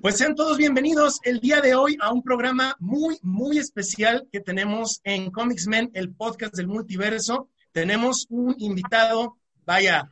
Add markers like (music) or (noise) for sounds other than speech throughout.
Pues sean todos bienvenidos el día de hoy a un programa muy, muy especial que tenemos en Comics Men, el podcast del multiverso. Tenemos un invitado, vaya,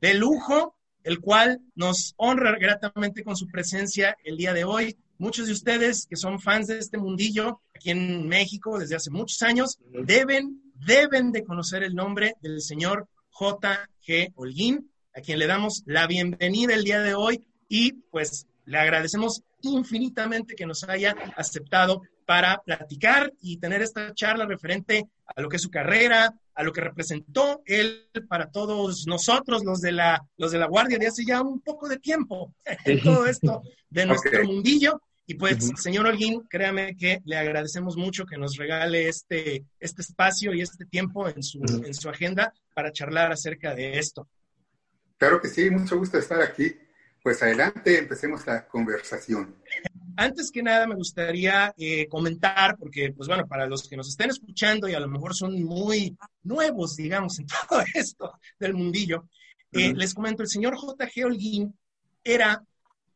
de lujo, el cual nos honra gratamente con su presencia el día de hoy. Muchos de ustedes que son fans de este mundillo aquí en México desde hace muchos años deben, deben de conocer el nombre del señor J.G. Holguín, a quien le damos la bienvenida el día de hoy y pues le agradecemos infinitamente que nos haya aceptado para platicar y tener esta charla referente a lo que es su carrera, a lo que representó él para todos nosotros, los de la, los de la Guardia, de hace ya un poco de tiempo, en todo esto de nuestro mundillo. Y pues, señor Holguín, créame que le agradecemos mucho que nos regale este, este espacio y este tiempo en su, en su agenda para charlar acerca de esto. Claro que sí, mucho gusto estar aquí. Pues adelante, empecemos la conversación. Antes que nada me gustaría eh, comentar, porque pues bueno, para los que nos estén escuchando y a lo mejor son muy nuevos, digamos, en (laughs) todo esto del mundillo, eh, les comento, el señor J.G. Holguín era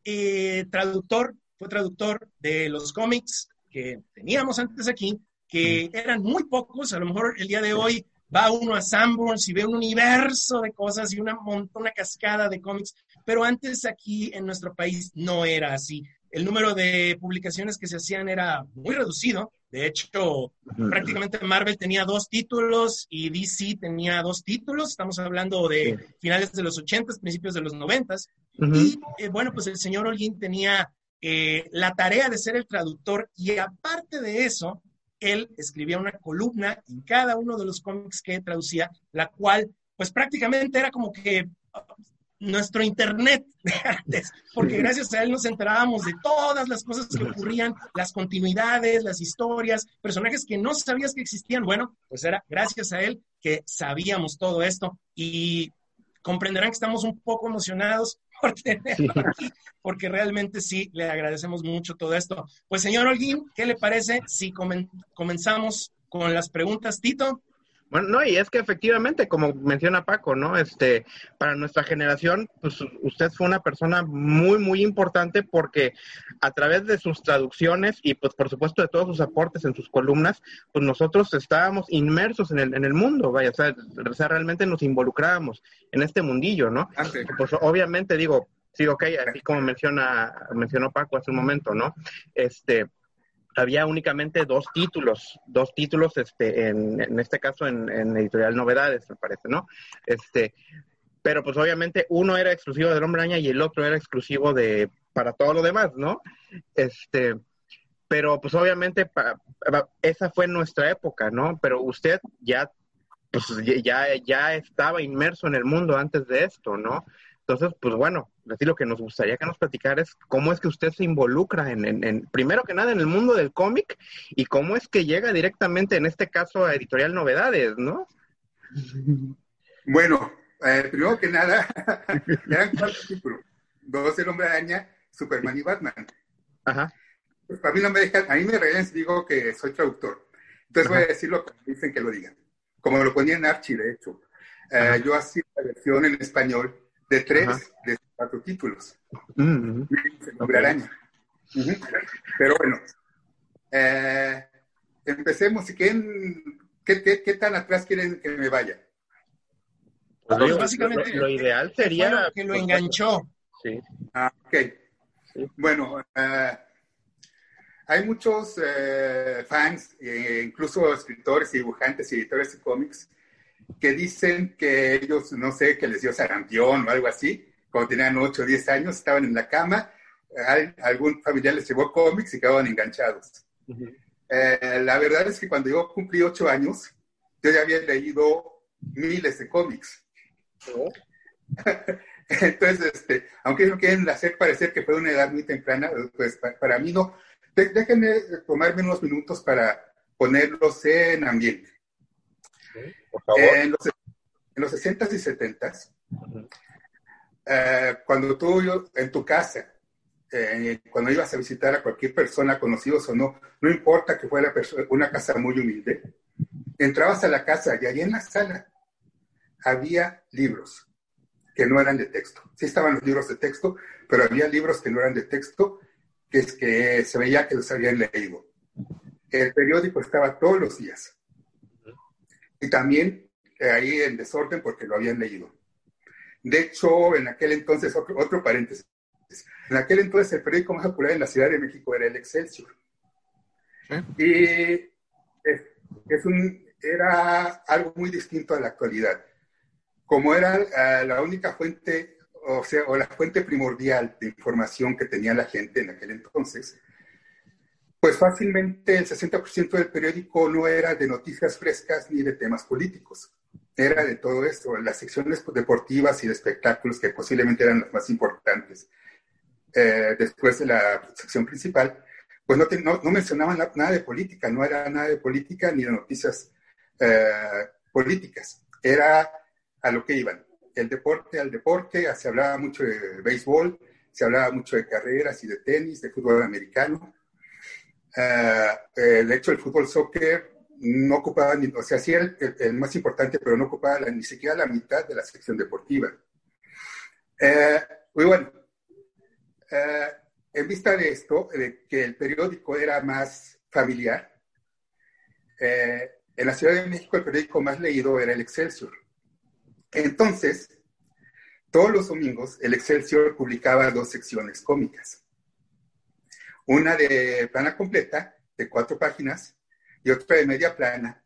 eh, traductor, fue traductor de los cómics que teníamos antes aquí, que eran muy pocos, a lo mejor el día de hoy va uno a Sanborns y ve un universo de cosas y una, una cascada de cómics, pero antes aquí en nuestro país no era así. El número de publicaciones que se hacían era muy reducido. De hecho, prácticamente Marvel tenía dos títulos y DC tenía dos títulos. Estamos hablando de finales de los 80, principios de los 90. Y eh, bueno, pues el señor Holguín tenía eh, la tarea de ser el traductor y aparte de eso, él escribía una columna en cada uno de los cómics que traducía, la cual pues prácticamente era como que nuestro internet de (laughs) antes, porque gracias a él nos enterábamos de todas las cosas que ocurrían, las continuidades, las historias, personajes que no sabías que existían. Bueno, pues era gracias a él que sabíamos todo esto y comprenderán que estamos un poco emocionados (laughs) por tenerlo aquí, porque realmente sí, le agradecemos mucho todo esto. Pues señor Holguín, ¿qué le parece si comenzamos con las preguntas, Tito? Bueno, no, y es que efectivamente, como menciona Paco, ¿no? Este, para nuestra generación, pues usted fue una persona muy, muy importante porque a través de sus traducciones y pues por supuesto de todos sus aportes en sus columnas, pues nosotros estábamos inmersos en el, en el mundo, vaya, o sea, o sea, realmente nos involucrábamos en este mundillo, ¿no? Pues obviamente digo, sí, ok, así como menciona, mencionó Paco hace un momento, ¿no? Este, había únicamente dos títulos, dos títulos, este, en, en este caso en, Editorial Novedades, me parece, ¿no? Este, pero pues obviamente uno era exclusivo del Hombre Araña y el otro era exclusivo de, para todo lo demás, ¿no? Este, pero pues obviamente esa fue nuestra época, ¿no? Pero usted ya, pues ya, ya estaba inmerso en el mundo antes de esto, ¿no? Entonces, pues bueno, así lo que nos gustaría que nos platicara es cómo es que usted se involucra en, primero que nada, en el mundo del cómic y cómo es que llega directamente, en este caso, a Editorial Novedades, ¿no? Bueno, eh, primero que nada, (laughs) eran cuatro títulos. Dos El Hombre Araña, Superman y Batman. Ajá. Pues a mí no me dejan, a mí me regalan si digo que soy traductor. Entonces voy a decirlo como dicen que lo digan. Como lo ponía en Archie, de hecho. Eh, yo hacía la versión en español de tres de cuatro títulos. Mm araña. Pero bueno, eh, empecemos. ¿Qué, qué, qué, tan atrás quieren que me vaya? Pues básicamente lo, ideal sería que lo enganchó. Sí. Ah, ok. Bueno, eh, hay muchos eh, fans, incluso escritores y dibujantes y editores de cómics, que dicen que ellos, no sé, que les dio sarampión o algo así, cuando tenían 8 o 10 años, estaban en la cama, algún familiar les llevó cómics y quedaban enganchados. Eh, la verdad es que cuando yo cumplí 8 años, yo ya había leído miles de cómics. (laughs) Entonces, este, aunque no quieren hacer parecer que fue una edad muy temprana, pues para mí no. déjenme tomarme unos minutos para ponerlos en ambiente. En, los, en los 60s y 70s, eh, cuando tú en tu casa, eh, cuando ibas a visitar a cualquier persona, conocidos o no, no importa que fuera una casa muy humilde, entrabas a la casa y allí en la sala había libros que no eran de texto. Sí estaban los libros de texto, pero había libros que no eran de texto, que es que se veía que los habían leído. El periódico estaba todos los días. Y también eh, ahí en desorden porque lo habían leído. De hecho, en aquel entonces, otro, paréntesis, en aquel entonces el periódico más popular en la Ciudad de México era el Excelsior. Y es, un, era algo muy distinto a la actualidad como era eh, la única fuente, o sea, o la fuente primordial de información que tenía la gente en aquel entonces, pues fácilmente el 60% del periódico no era de noticias frescas ni de temas políticos. Era de todo esto, las secciones deportivas y de espectáculos que posiblemente eran las más importantes. Eh, después de la sección principal, pues no, no, mencionaban nada de política, no era nada de política ni de noticias eh, políticas. Era a lo que iban. El deporte al deporte, se hablaba mucho de béisbol, se hablaba mucho de carreras y de tenis, de fútbol americano. Ah, eh, de hecho, el fútbol soccer no ocupaba, ni, o sea, sí era el, más importante, pero no ocupaba ni siquiera la mitad de la sección deportiva. Eh, muy bueno, eh, en vista de esto, de que el periódico era más familiar, en la Ciudad de México el periódico más leído era el Excelsior. Entonces, todos los domingos el Excelsior publicaba dos secciones cómicas. Una de plana completa, de cuatro páginas, y otra de media plana,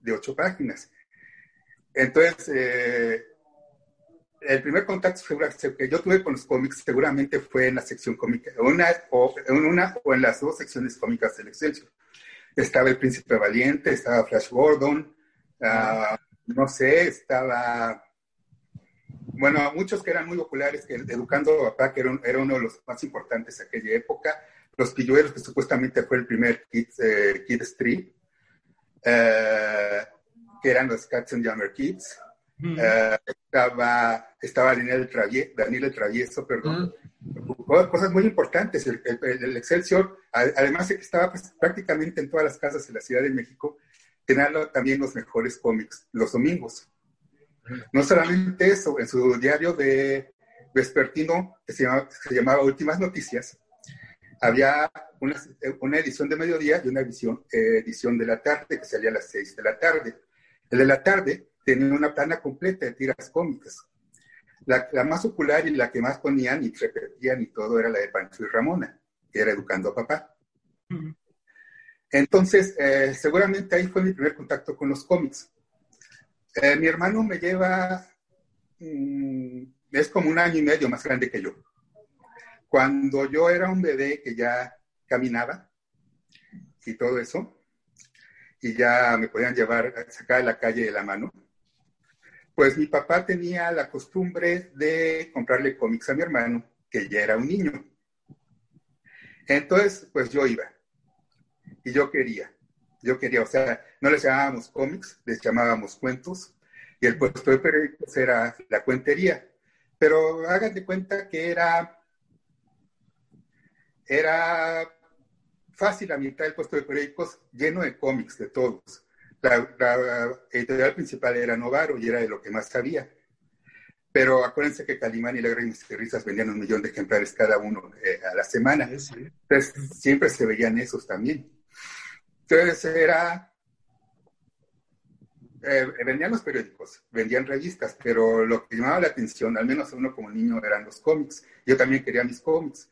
de ocho páginas. Entonces, eh, el primer contacto que yo tuve con los cómics seguramente fue en la sección cómica, una en una o en las dos secciones cómicas del Excelsior. Estaba El Príncipe Valiente, estaba Flash Gordon, ah, no sé, estaba bueno, muchos que eran muy populares, que Educando a Papá, que era, uno de los más importantes de aquella época, Los Pilluelos, que supuestamente fue el primer Kids, eh, Kid Street, eh, que eran los Cats and Jammer Kids. Eh, estaba, estaba Daniel, el Travieso, Daniel el Travieso, perdón. Cosas muy importantes. El, el, Excelsior, además de que estaba pues, prácticamente en todas las casas de la Ciudad de México, tenía también los mejores cómics los domingos. No solamente eso, en su diario de vespertino, que se llamaba, Últimas Noticias, había una, edición de mediodía y una edición, eh, edición de la tarde que salía a las seis de la tarde. El de la tarde tenía una plana completa de tiras cómicas. La, más popular y la que más ponían y repetían y todo era la de Pancho y Ramona, que era Educando a Papá. Entonces, eh, seguramente ahí fue mi primer contacto con los cómics. Eh, mi hermano me lleva, mm, es como un año y medio más grande que yo. Cuando yo era un bebé que ya caminaba y todo eso, y ya me podían llevar, sacar de la calle de la mano, pues mi papá tenía la costumbre de comprarle cómics a mi hermano, que ya era un niño. Entonces, pues yo iba y yo quería yo quería, o sea, no les llamábamos cómics, les llamábamos cuentos, y el puesto de periódicos era la cuentería. Pero hagan de cuenta que era, era fácil a mitad del puesto de periódicos lleno de cómics, de todos. La, editorial principal era Novaro y era de lo que más sabía. Pero acuérdense que Calimán y Lágrimas y Risas vendían un millón de ejemplares cada uno eh, a la semana. Entonces siempre se veían esos también. Entonces era, eh, vendían los periódicos, vendían revistas, pero lo que llamaba la atención, al menos uno como niño, eran los cómics. Yo también quería mis cómics.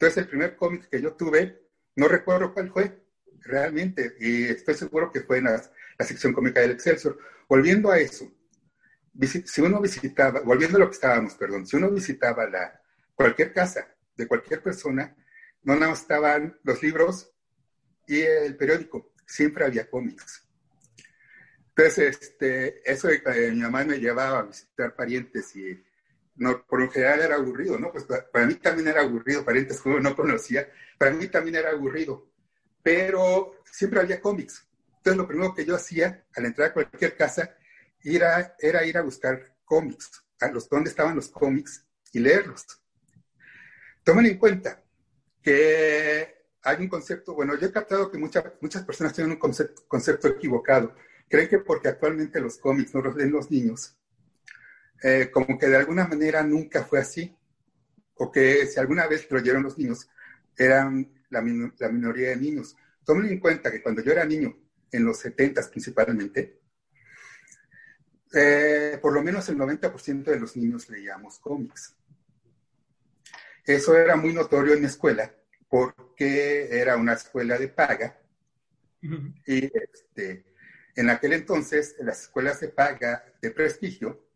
Entonces el primer cómic que yo tuve, no recuerdo cuál fue realmente, y estoy seguro que fue en la, sección cómica del Excelsior. Volviendo a eso, si uno visitaba, volviendo a lo que estábamos, perdón, si uno visitaba la, cualquier casa de cualquier persona, no nada más estaban los libros y el periódico, siempre había cómics. Entonces, este, eso mi mamá me llevaba a visitar parientes y no, por lo general era aburrido, ¿no? Pues para, mí también era aburrido, parientes que no conocía, para mí también era aburrido, pero siempre había cómics. Entonces lo primero que yo hacía al entrar a cualquier casa era, era ir a buscar cómics, a los dónde estaban los cómics y leerlos. Tomen en cuenta que hay un concepto, bueno, yo he captado que muchas muchas personas tienen un concepto, concepto equivocado. Creen que porque actualmente los cómics no los leen los niños, eh, como que de alguna manera nunca fue así, o que si alguna vez lo oyeron los niños, eran la, la minoría de niños. Tomen en cuenta que cuando yo era niño, en los 70 principalmente, eh, por lo menos el 90% de los niños leíamos cómics. Eso era muy notorio en mi escuela porque era una escuela de paga y este, en aquel entonces las escuelas de paga de prestigio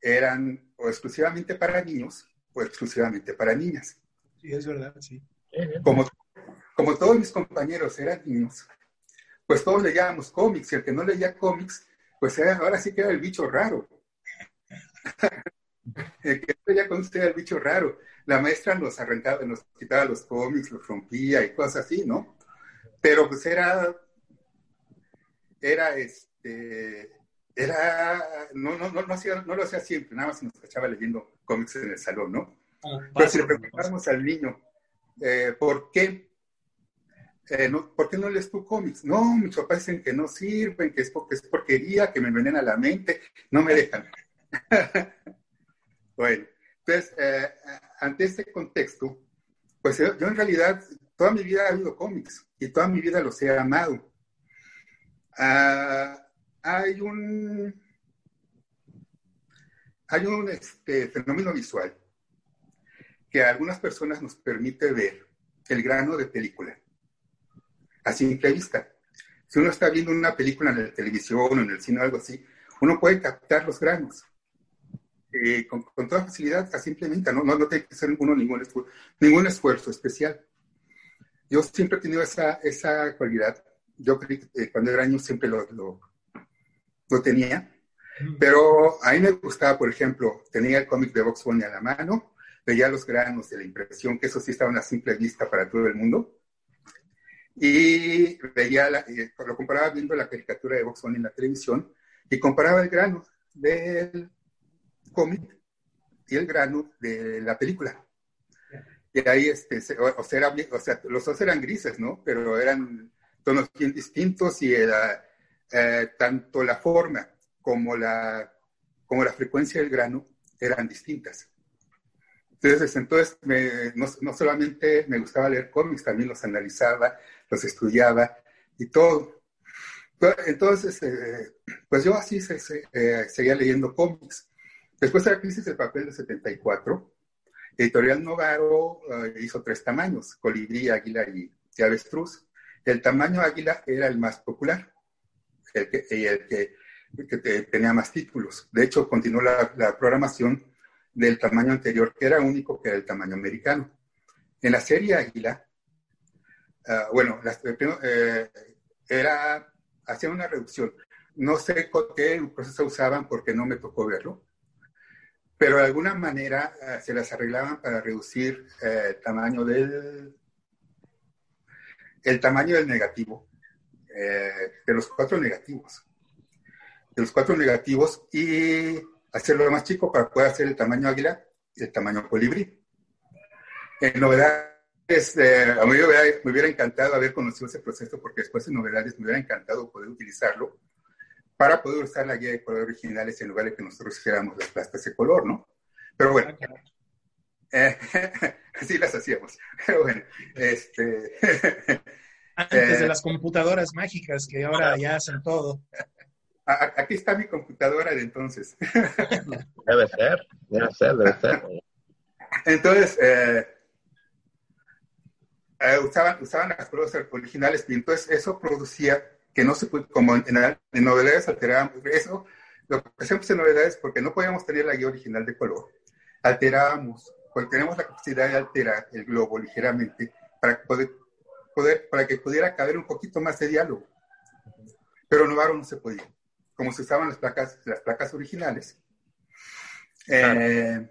eran o exclusivamente para niños o exclusivamente para niñas. Sí, es verdad, sí. Como, como todos mis compañeros eran niños, pues todos leíamos cómics y el que no leía cómics, pues ahora sí que era el bicho raro. (laughs) el que no leía cómics era el bicho raro. La maestra nos arrancaba, nos quitaba los cómics, los rompía y cosas así, ¿no? Pero pues era, era este, era, no, no, no, no, hacía, no lo hacía siempre, nada más nos cachaba leyendo cómics en el salón, ¿no? Ah, Pero si le preguntáramos al niño, eh, ¿por qué? Eh, no, ¿Por qué no lees tú cómics? No, mis papás dicen que no sirven, que es porque es porquería, que me envenena la mente, no me dejan. (laughs) bueno, entonces, eh, ante este contexto, pues yo, en realidad toda mi vida he habido cómics y toda mi vida los he amado. Ah, hay un, hay un este, fenómeno visual que a algunas personas nos permite ver el grano de película a simple vista. Si uno está viendo una película en la televisión o en el cine o algo así, uno puede captar los granos eh, con, toda facilidad, a simplemente, no, no, no tiene que hacer uno ningún, esfuerzo, ningún esfuerzo especial. Yo siempre he tenido esa, esa cualidad. Yo eh, cuando era niño siempre lo, lo tenía. Pero a mí me gustaba, por ejemplo, tenía el cómic de Box Bunny a la mano, veía los granos de la impresión, que eso sí estaba a simple vista para todo el mundo. Y veía, la, lo comparaba viendo la caricatura de Box Bunny en la televisión y comparaba el grano del cómic y el grano de la película. Y ahí, este, o, sea, o sea, los dos eran grises, ¿no? Pero eran tonos bien distintos y era eh, tanto la forma como la, como la frecuencia del grano eran distintas. Entonces, entonces no, solamente me gustaba leer cómics, también los analizaba, los estudiaba y todo. Entonces, eh, pues yo así eh, seguía leyendo cómics. Después de la crisis del papel de 74, Editorial Novaro hizo tres tamaños, colibrí, águila y, y avestruz. El tamaño águila era el más popular el que, y el que, tenía más títulos. De hecho, continuó la, programación del tamaño anterior, que era único, que era el tamaño americano. En la serie Águila, ah, bueno, eh, era, hacía una reducción. No sé qué proceso usaban porque no me tocó verlo, pero de alguna manera ah, se las arreglaban para reducir eh, el tamaño del el tamaño del negativo eh, de los cuatro negativos. De los cuatro negativos y hacerlo más chico para poder hacer el tamaño águila y el tamaño colibrí. En novedades, eh, a mí me hubiera, encantado haber conocido ese proceso porque después en novedades me hubiera encantado poder utilizarlo para poder usar la guía de color originales en lugar de que nosotros hiciéramos las plastas de color, ¿no? Pero bueno, eh, (laughs) así las hacíamos. (laughs) Pero bueno, este, (laughs) Antes de eh, las computadoras mágicas que ahora ya hacen todo. Aquí está mi computadora de entonces. (laughs) Debe ser, debe ser, debe ser. Entonces, eh, eh, usaban, usaban las pruebas originales y entonces eso producía que no se puede, como en, en novedades alterábamos, eso, lo que hacemos en novedades porque no podíamos tener la guía original de color, alterábamos, porque tenemos la capacidad de alterar el globo ligeramente para poder poder, para que pudiera caber un poquito más de diálogo. Pero Novaro no se podía. Como se usaban las placas, las placas originales, Eh,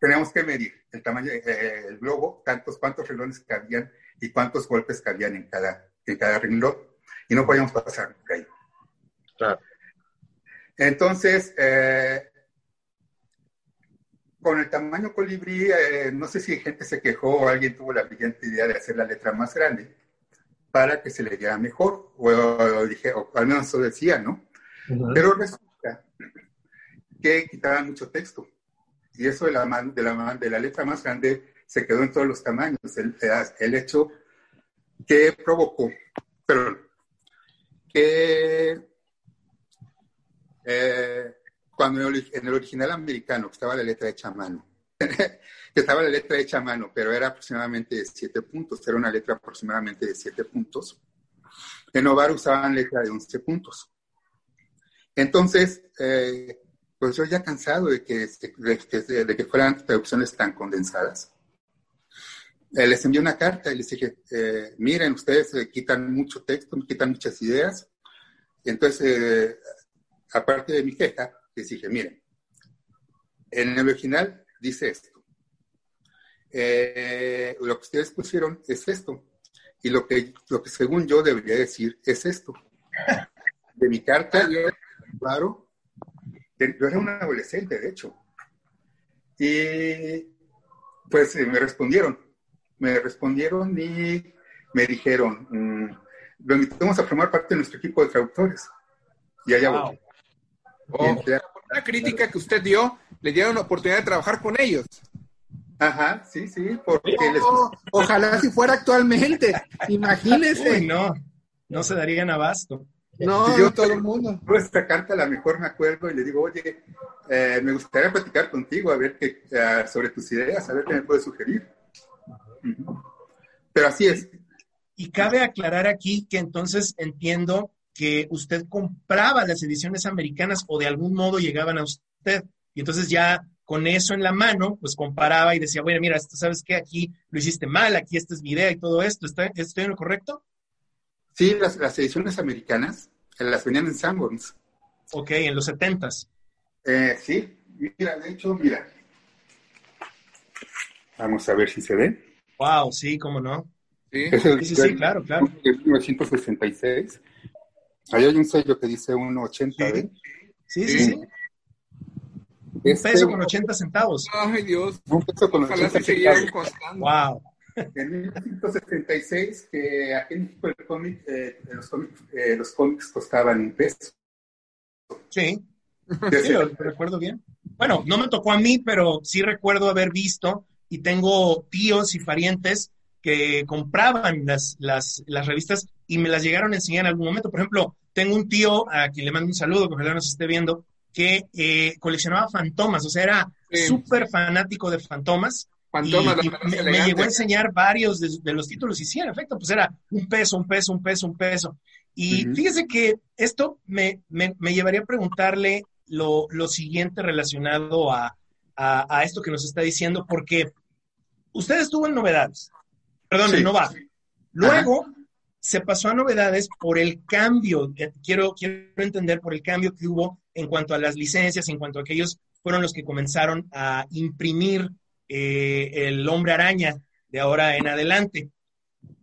tenemos que medir el tamaño del globo, tantos cuántos renglones cabían y cuántos golpes cabían en cada, en cada renglón. Y no podíamos pasar por ahí. Claro. Entonces, eh, con el tamaño colibrí, eh, no sé si gente se quejó o alguien tuvo la brillante idea de hacer la letra más grande para que se le viera mejor, o, dije, o al menos eso decía, ¿no? Pero resulta que quitaban mucho texto. Y eso de la, de la, de la letra más grande se quedó en todos los tamaños. El, el hecho que provocó, perdón, que eh, cuando en el original americano estaba la letra hecha a mano, (laughs) que estaba la letra hecha a mano, pero era aproximadamente de siete puntos, era una letra aproximadamente de siete puntos. En Ovar usaban letra de 11 puntos. Entonces, eh, pues yo ya cansado de que, de, que fueran traducciones tan condensadas, eh, les envié una carta y les dije, eh, miren, ustedes quitan mucho texto, quitan muchas ideas. Entonces, aparte de mi queja, les dije, miren, en el original dice esto. Eh, lo que ustedes pusieron es esto. Y lo que, lo que según yo debería decir es esto. De mi carta, claro, yo era un adolescente, de hecho. Y pues eh, me respondieron. Me respondieron y me dijeron, mm, lo invitamos a formar parte de nuestro equipo de traductores. Y allá voy. Oh, la crítica que usted dio, le dieron la oportunidad de trabajar con ellos. Ajá, sí, sí, porque oh, Ojalá si fuera actualmente, imagínese. no, no se darían abasto. No, yo todo el mundo. Esta carta a la mejor me acuerdo y le digo, oye, eh, me gustaría platicar contigo a ver qué, eh, sobre tus ideas, a ver qué me puedes sugerir. Pero así es. Y cabe aclarar aquí que entonces entiendo que usted compraba las ediciones americanas o de algún modo llegaban a usted. Y entonces ya con eso en la mano, pues comparaba y decía, bueno, mira, esto sabes que aquí lo hiciste mal, aquí esta es mi idea y todo esto. ¿Está, ¿Estoy en lo correcto? Sí, las, ediciones americanas eh, las venían en Sanborns. Ok, en los setentas. Eh, sí, mira, de hecho, mira. Vamos a ver si se ve. Wow, sí, cómo no. Sí, sí, sí, claro, claro. 1966. Ahí hay un sello que dice 1.80, ¿eh? Sí, sí, sí. Un este peso con 80 centavos. Ay, Dios. Un peso con 80 centavos. Wow. En 1976, que aquí en México el cómic, eh, los, cómics, eh, los cómics costaban un peso. Sí. sí lo, recuerdo bien. Bueno, no me tocó a mí, pero sí recuerdo haber visto y tengo tíos y parientes que compraban las, las, las revistas y me las llegaron a enseñar en algún momento. Por ejemplo, tengo un tío a quien le mando un saludo, que ojalá nos esté viendo, que eh, coleccionaba fantomas, o sea, era súper fanático de fantomas. Fantomas, me, llegó a enseñar varios de, los títulos y sí, en efecto, pues era un peso, un peso, un peso, un peso. Y fíjese que esto me, llevaría a preguntarle lo, siguiente relacionado a, esto que nos está diciendo, porque usted estuvo en novedades, perdón, en Nova. Luego, se pasó a novedades por el cambio, eh, quiero, quiero entender por el cambio que hubo en cuanto a las licencias, en cuanto a que ellos fueron los que comenzaron a imprimir eh, el hombre araña de ahora en adelante.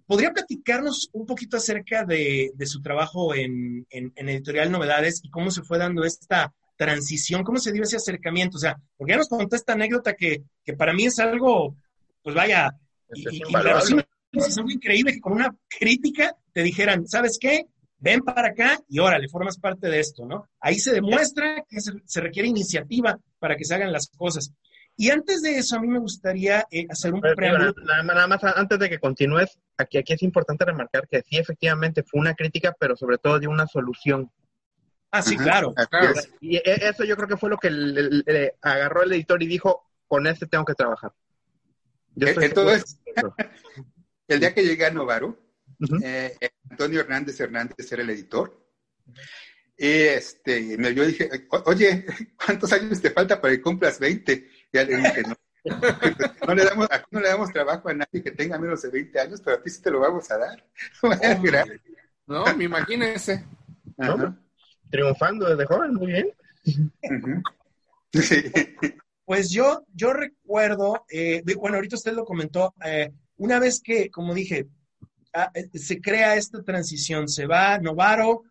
¿Podría platicarnos un poquito acerca de, su trabajo en, Editorial Novedades y cómo se fue dando esta transición, cómo se dio ese acercamiento? O sea, porque ya nos contó esta anécdota que, para mí es algo, pues vaya, es algo increíble que con una crítica te dijeran, ¿sabes qué? Ven para acá y órale, formas parte de esto, ¿no? Ahí se demuestra que se, requiere iniciativa para que se hagan las cosas. Y antes de eso, a mí me gustaría eh, hacer un preámbulo. Nada, más, antes de que continúes, aquí, aquí es importante remarcar que sí, efectivamente, fue una crítica, pero sobre todo de una solución. Ah, sí, claro, Y e, eso yo creo que fue lo que le, agarró el editor y dijo, con este tengo que trabajar. Yo Entonces, (laughs) el día que llegué a Novaro, eh, Antonio Hernández Hernández era el editor. Y este, me, yo dije, oye, (laughs) ¿cuántos años te falta para que cumplas 20? Ya le dije, no. (laughs) no le damos, aquí no le damos trabajo a nadie que tenga menos de 20 años, pero a ti sí te lo vamos a dar. no, me imagínese. Triunfando desde joven, muy bien. Pues yo, yo recuerdo, eh, bueno, ahorita usted lo comentó, eh, una vez que, como dije, ah, eh, se crea esta transición, se va Novaro,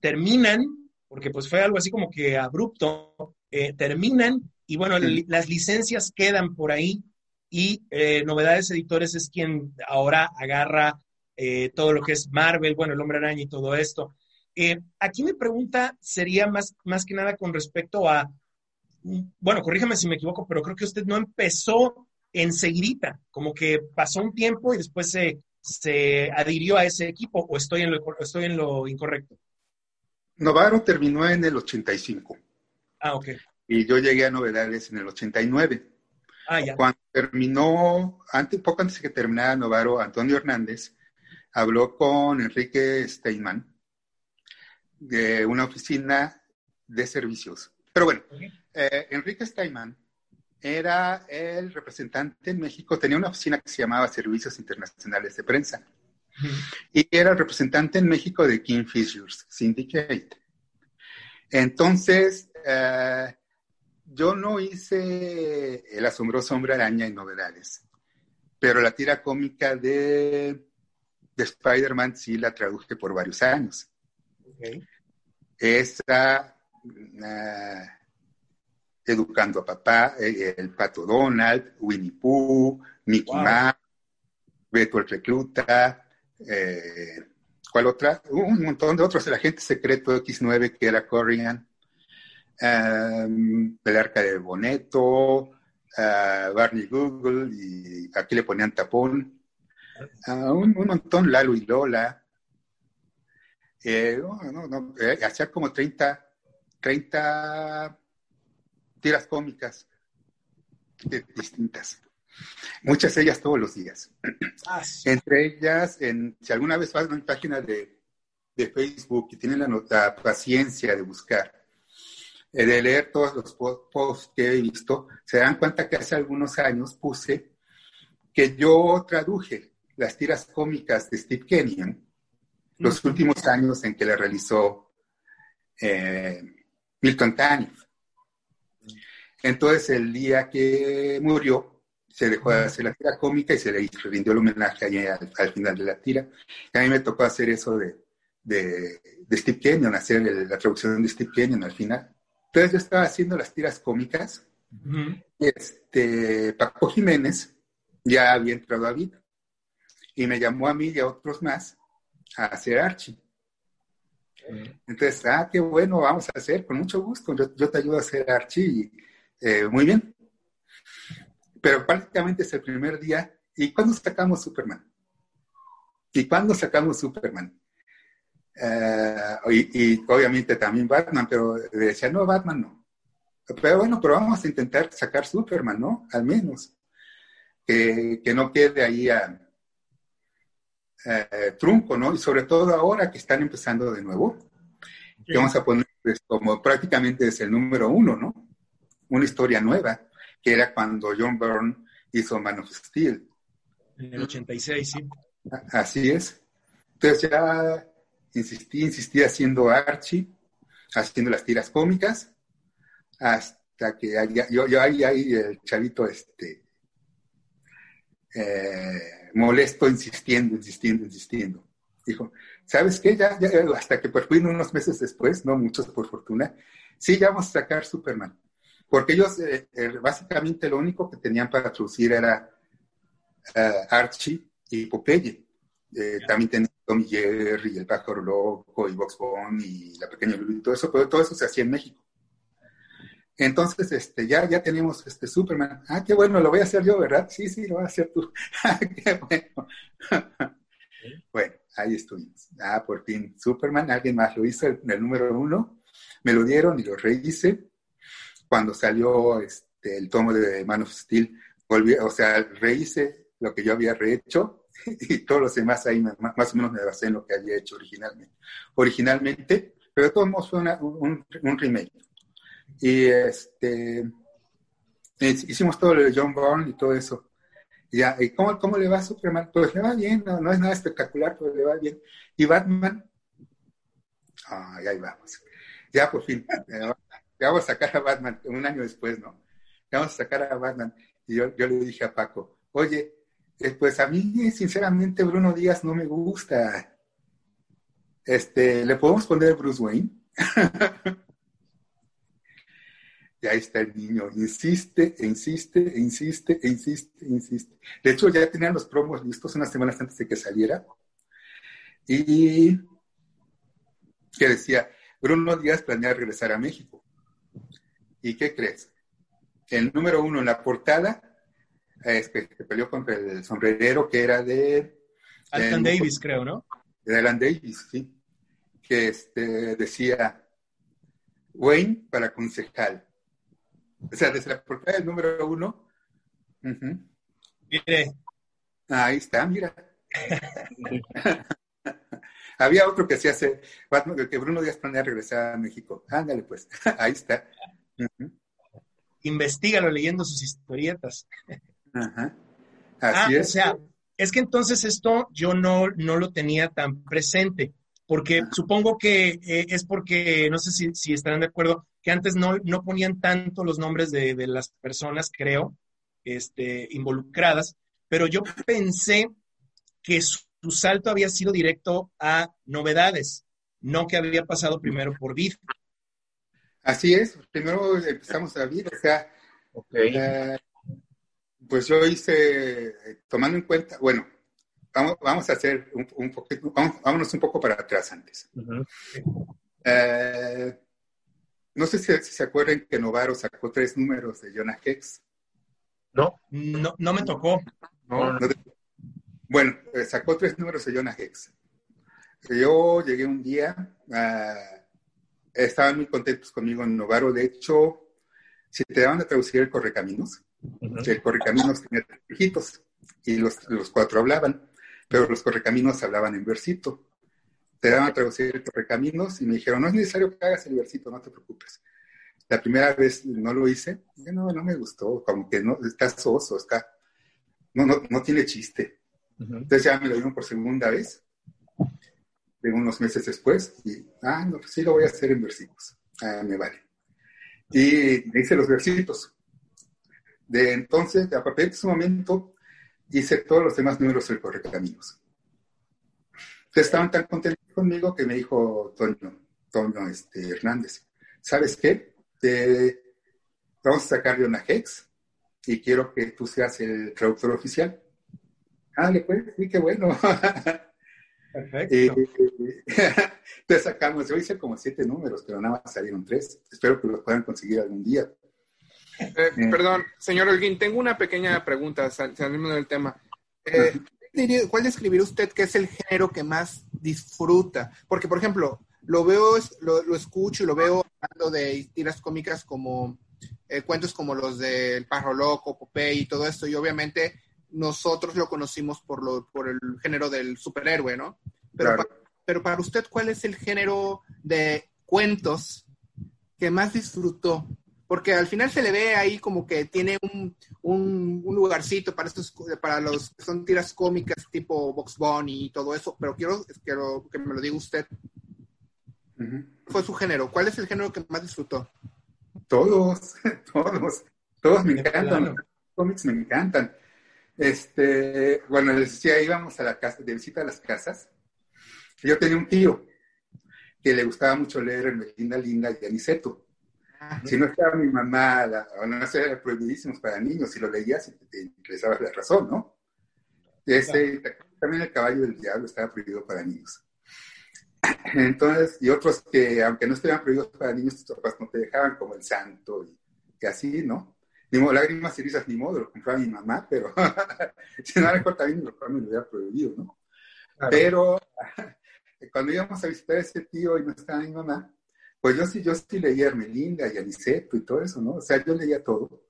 terminan, porque pues fue algo así como que abrupto, terminan y bueno, las licencias quedan por ahí y Novedades Editores es quien ahora agarra todo lo que es Marvel, bueno, el hombre araña y todo esto. aquí mi pregunta sería más, más que nada con respecto a bueno, corríjame si me equivoco, pero creo que usted no empezó enseguidita, como que pasó un tiempo y después se, se adhirió a ese equipo, o estoy en lo, estoy en lo incorrecto. Novaro terminó en el 85. Ah, ok. Y yo llegué a Novedades en el 89. Ah, ya. Cuando terminó, antes, poco antes de que terminara Novaro, Antonio Hernández habló con Enrique Steinman de una oficina de servicios. Pero bueno, eh, Enrique Steinman era el representante en México, tenía una oficina que se llamaba Servicios Internacionales de Prensa. Y era el representante en México de Kingfishers Syndicate. Entonces, eh, yo no hice El asombroso hombre araña y novedades, pero la tira cómica de, de Spider-Man sí la traduje por varios años. Esa uh, Educando a Papá, eh, el Pato Donald, Winnie Pooh, Mickey Mouse, Beto el Recluta, eh, ¿cuál otra? Un montón de otros, el agente secreto X9 que era Corrigan, um, el arca de Boneto, Barney Google, y aquí le ponían tapón, un, montón, Lalo y Lola. Eh, no, no, hacía como 30, 30 tiras cómicas distintas. Muchas de ellas todos los días. Ah, Entre ellas, en, si alguna vez vas a una página de, Facebook y tienen la, paciencia de buscar, eh, de leer todos los posts que he visto, se dan cuenta que hace algunos años puse que yo traduje las tiras cómicas de Steve Kenyon, los últimos años en que la realizó eh, Milton Caniff. Entonces, el día que murió, se dejó de hacer la tira cómica y se le rindió el homenaje al, final de la tira. a mí me tocó hacer eso de, de, Steve Kenyon, hacer la traducción de Steve Kenyon al final. Entonces, yo estaba haciendo las tiras cómicas. y este, Paco Jiménez ya había entrado a vida y me llamó a mí y a otros más a hacer Archie. Entonces, ah, qué bueno, vamos a hacer, con mucho gusto. Yo, yo te ayudo a hacer Archie y, eh, muy bien. Pero prácticamente es el primer día. ¿Y cuándo sacamos Superman? ¿Y cuándo sacamos Superman? Eh, y, obviamente también Batman, pero decía, no, Batman no. Pero bueno, pero vamos a intentar sacar Superman, ¿no? Al menos. Que, no quede ahí a, trunco, ¿no? Y sobre todo ahora que están empezando de nuevo, que vamos a poner pues, como prácticamente es el número uno, ¿no? Una historia nueva, que era cuando John Byrne hizo Man of Steel. En el 86, sí. Así es. Entonces ya insistí, insistí haciendo Archie, haciendo las tiras cómicas, hasta que yo, yo ahí, ahí el chavito este, eh, molesto, insistiendo, insistiendo, insistiendo. Dijo, ¿sabes qué? Ya, ya, hasta que por fin unos meses después, no muchos por fortuna, sí, ya vamos a sacar Superman porque ellos eh, eh, básicamente lo único que tenían para traducir era eh, Archie y Popeye. También tenían Tommy Jerry, El Pájaro Loco, y Box Bone, y La Pequeña Lulu, y todo eso, pero todo eso se hacía en México. Entonces, este, ya, ya tenemos este Superman. Ah, qué bueno, lo voy a hacer yo, ¿verdad? Sí, sí, lo vas a hacer tú. (laughs) Ah, qué bueno. bueno, ahí estuvimos. Ah, por fin, Superman, alguien más lo hizo en el número uno. Me lo dieron y lo rehice cuando salió este, el tomo de Man of Steel, volví, o sea, rehice lo que yo había rehecho (laughs) y todos los demás ahí más o menos me basé en lo que había hecho originalmente. Originalmente, pero de todos modos fue un, un, remake. Y este, hicimos todo lo de John Byrne y todo eso. Ya, ¿y cómo, cómo, le va a Superman? Pues le va bien, no, es nada espectacular, pero le va bien. ¿Y Batman? Ay, ahí vamos. Ya por fin. (laughs) vamos a sacar a Batman un año después, ¿no? Vamos a sacar a Batman. Y yo, yo le dije a Paco, oye, eh, pues a mí, sinceramente, Bruno Díaz no me gusta. Este, ¿le podemos poner Bruce Wayne? (laughs) y ahí está el niño, insiste, insiste, insiste, insiste, insiste. De hecho, ya tenían los promos listos unas semanas antes de que saliera. Y que decía, Bruno Díaz planea regresar a México. ¿Y qué crees? El número uno en la portada es que, peleó contra el sombrerero que era de... Alan Davis, creo, ¿no? De Alan Davis, sí. Que este, decía, Wayne para concejal. O sea, desde la portada del número uno. Mire. Ahí está, mira. (laughs) Había otro que se hace, que Bruno Díaz planea regresar a México. Ándale, pues, (laughs) ahí está. Investígalo leyendo sus historietas. Ajá. Ah, Así es. O sea, es que entonces esto yo no, no lo tenía tan presente, porque supongo que eh, es porque, no sé si, si, estarán de acuerdo, que antes no, no ponían tanto los nombres de, de las personas, creo, este, involucradas, pero yo pensé que su tu salto había sido directo a novedades, no que había pasado primero por vid. Así es, primero empezamos a vid, o sea, eh, pues yo hice, tomando en cuenta, bueno, vamos, vamos a hacer un, poquito, vamos, vámonos un poco para atrás antes. Eh, no sé si, se acuerdan que Novaro sacó tres números de Jonah Hex. No, no, no me tocó. No, no, bueno, eh, sacó tres números de Jonah Hex. Yo llegué un día, uh, estaban muy contentos conmigo en Novaro. De hecho, si te daban a traducir el Correcaminos, el Correcaminos tenía tres y los, los cuatro hablaban, pero los Correcaminos hablaban en versito. Te daban a traducir el Correcaminos y me dijeron, no es necesario que hagas el versito, no te preocupes. La primera vez no lo hice, no, no me gustó, como que no, está soso, está, no, no, no tiene chiste. Entonces ya me lo dieron por segunda vez, de unos meses después, y, ah, no, pues sí lo voy a hacer en versículos. Ah, me vale. Y hice los versitos. De entonces, a partir de ese momento, hice todos los demás números del Correcaminos. Estaban tan contentos conmigo que me dijo Toño, Toño este, Hernández, ¿sabes qué? vamos a sacarle una Hex y quiero que tú seas el traductor oficial. Ah, pues, sí, qué bueno. (laughs) Perfecto. (laughs) entonces sacamos, yo hice como siete números, pero nada más salieron tres. Espero que los puedan conseguir algún día. Eh, eh, perdón, señor Holguín, tengo una pequeña pregunta, saliendo del tema. Eh, ¿Cuál describiría usted que es el género que más disfruta? Porque, por ejemplo, lo veo, lo, lo escucho y lo veo hablando de tiras cómicas como cuentos como los del Pájaro Loco, Popeye y todo esto, y obviamente nosotros lo conocimos por, lo, por el género del superhéroe, ¿no? Pero, para, pero para usted, ¿cuál es el género de cuentos que más disfrutó? Porque al final se le ve ahí como que tiene un, un, lugarcito para estos, para los que son tiras cómicas tipo Box Bunny y todo eso, pero quiero, quiero que me lo diga usted. Fue su género. ¿Cuál es el género que más disfrutó? Todos, (laughs) todos, todos me encantan. Los cómics me encantan. Este, bueno, les decía, íbamos a la casa, de visita a las casas. Yo tenía un tío que le gustaba mucho leer el Melinda Linda y Aniceto. Si no estaba mi mamá, la, no sé, prohibidísimos para niños, si lo leías, te, dabas la razón, ¿no? Ese, También el caballo del diablo estaba prohibido para niños. (clears throat) Entonces, y otros que, aunque no estuvieran prohibidos para niños, tus papás no te dejaban, como el santo y, y así, ¿no? Ni modo, lágrimas y risas, ni modo, lo compraba mi mamá, pero (laughs) si no le corta bien, mi papá me lo hubiera prohibido, ¿no? Pero (laughs) cuando íbamos a visitar a ese tío y no estaba mi mamá, pues yo sí, yo sí leía Ermelinda y Aniceto y todo eso, ¿no? O sea, yo leía todo.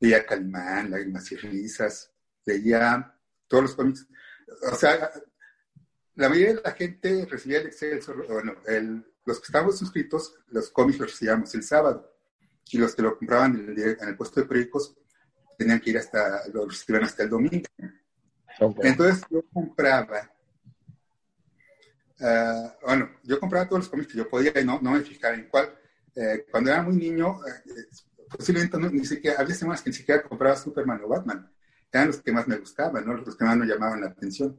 Leía Calimán, Lágrimas y Risas, leía todos los cómics. O sea, la mayoría de la gente recibía el exceso, bueno, el, los que estábamos suscritos, los cómics los recibíamos el sábado y los que lo compraban en el, en el puesto de periódicos tenían que ir hasta, lo recibían hasta el domingo. Entonces yo compraba, uh, bueno, yo compraba todos los cómics que yo podía y no, no me fijaba en cuál, eh, cuando era muy niño, eh, posiblemente ni siquiera, había semanas que ni siquiera compraba Superman o Batman. Eran los que más me gustaban, ¿no? los que más me llamaban la atención.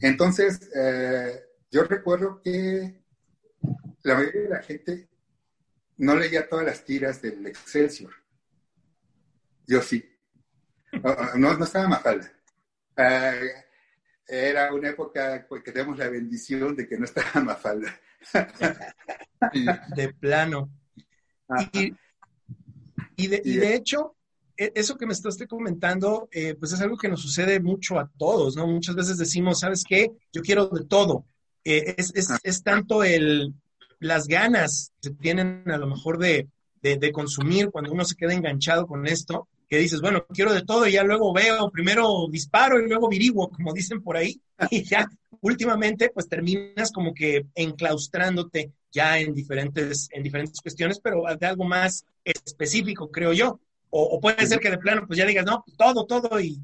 Entonces, eh, yo recuerdo que la mayoría de la gente no leía todas las tiras del Excelsior. Yo sí. No, no estaba Mafalda. Uh, era una época que tenemos la bendición de que no estaba Mafalda. de plano. Y, y, de, y, de, hecho, e, eso que me estás comentando, eh, pues es algo que nos sucede mucho a todos, ¿no? Muchas veces decimos, ¿sabes qué? Yo quiero de todo. Eh, es, es, es, tanto el, las ganas que se tienen a lo mejor de, de, consumir cuando uno se queda enganchado con esto, que dices, bueno, quiero de todo y ya luego veo, primero disparo y luego viriguo, como dicen por ahí, (laughs) y ya últimamente pues terminas como que enclaustrándote ya en diferentes, en diferentes cuestiones, pero de algo más específico, creo yo. O, puede ser que de plano pues ya digas, no, pues, todo, todo y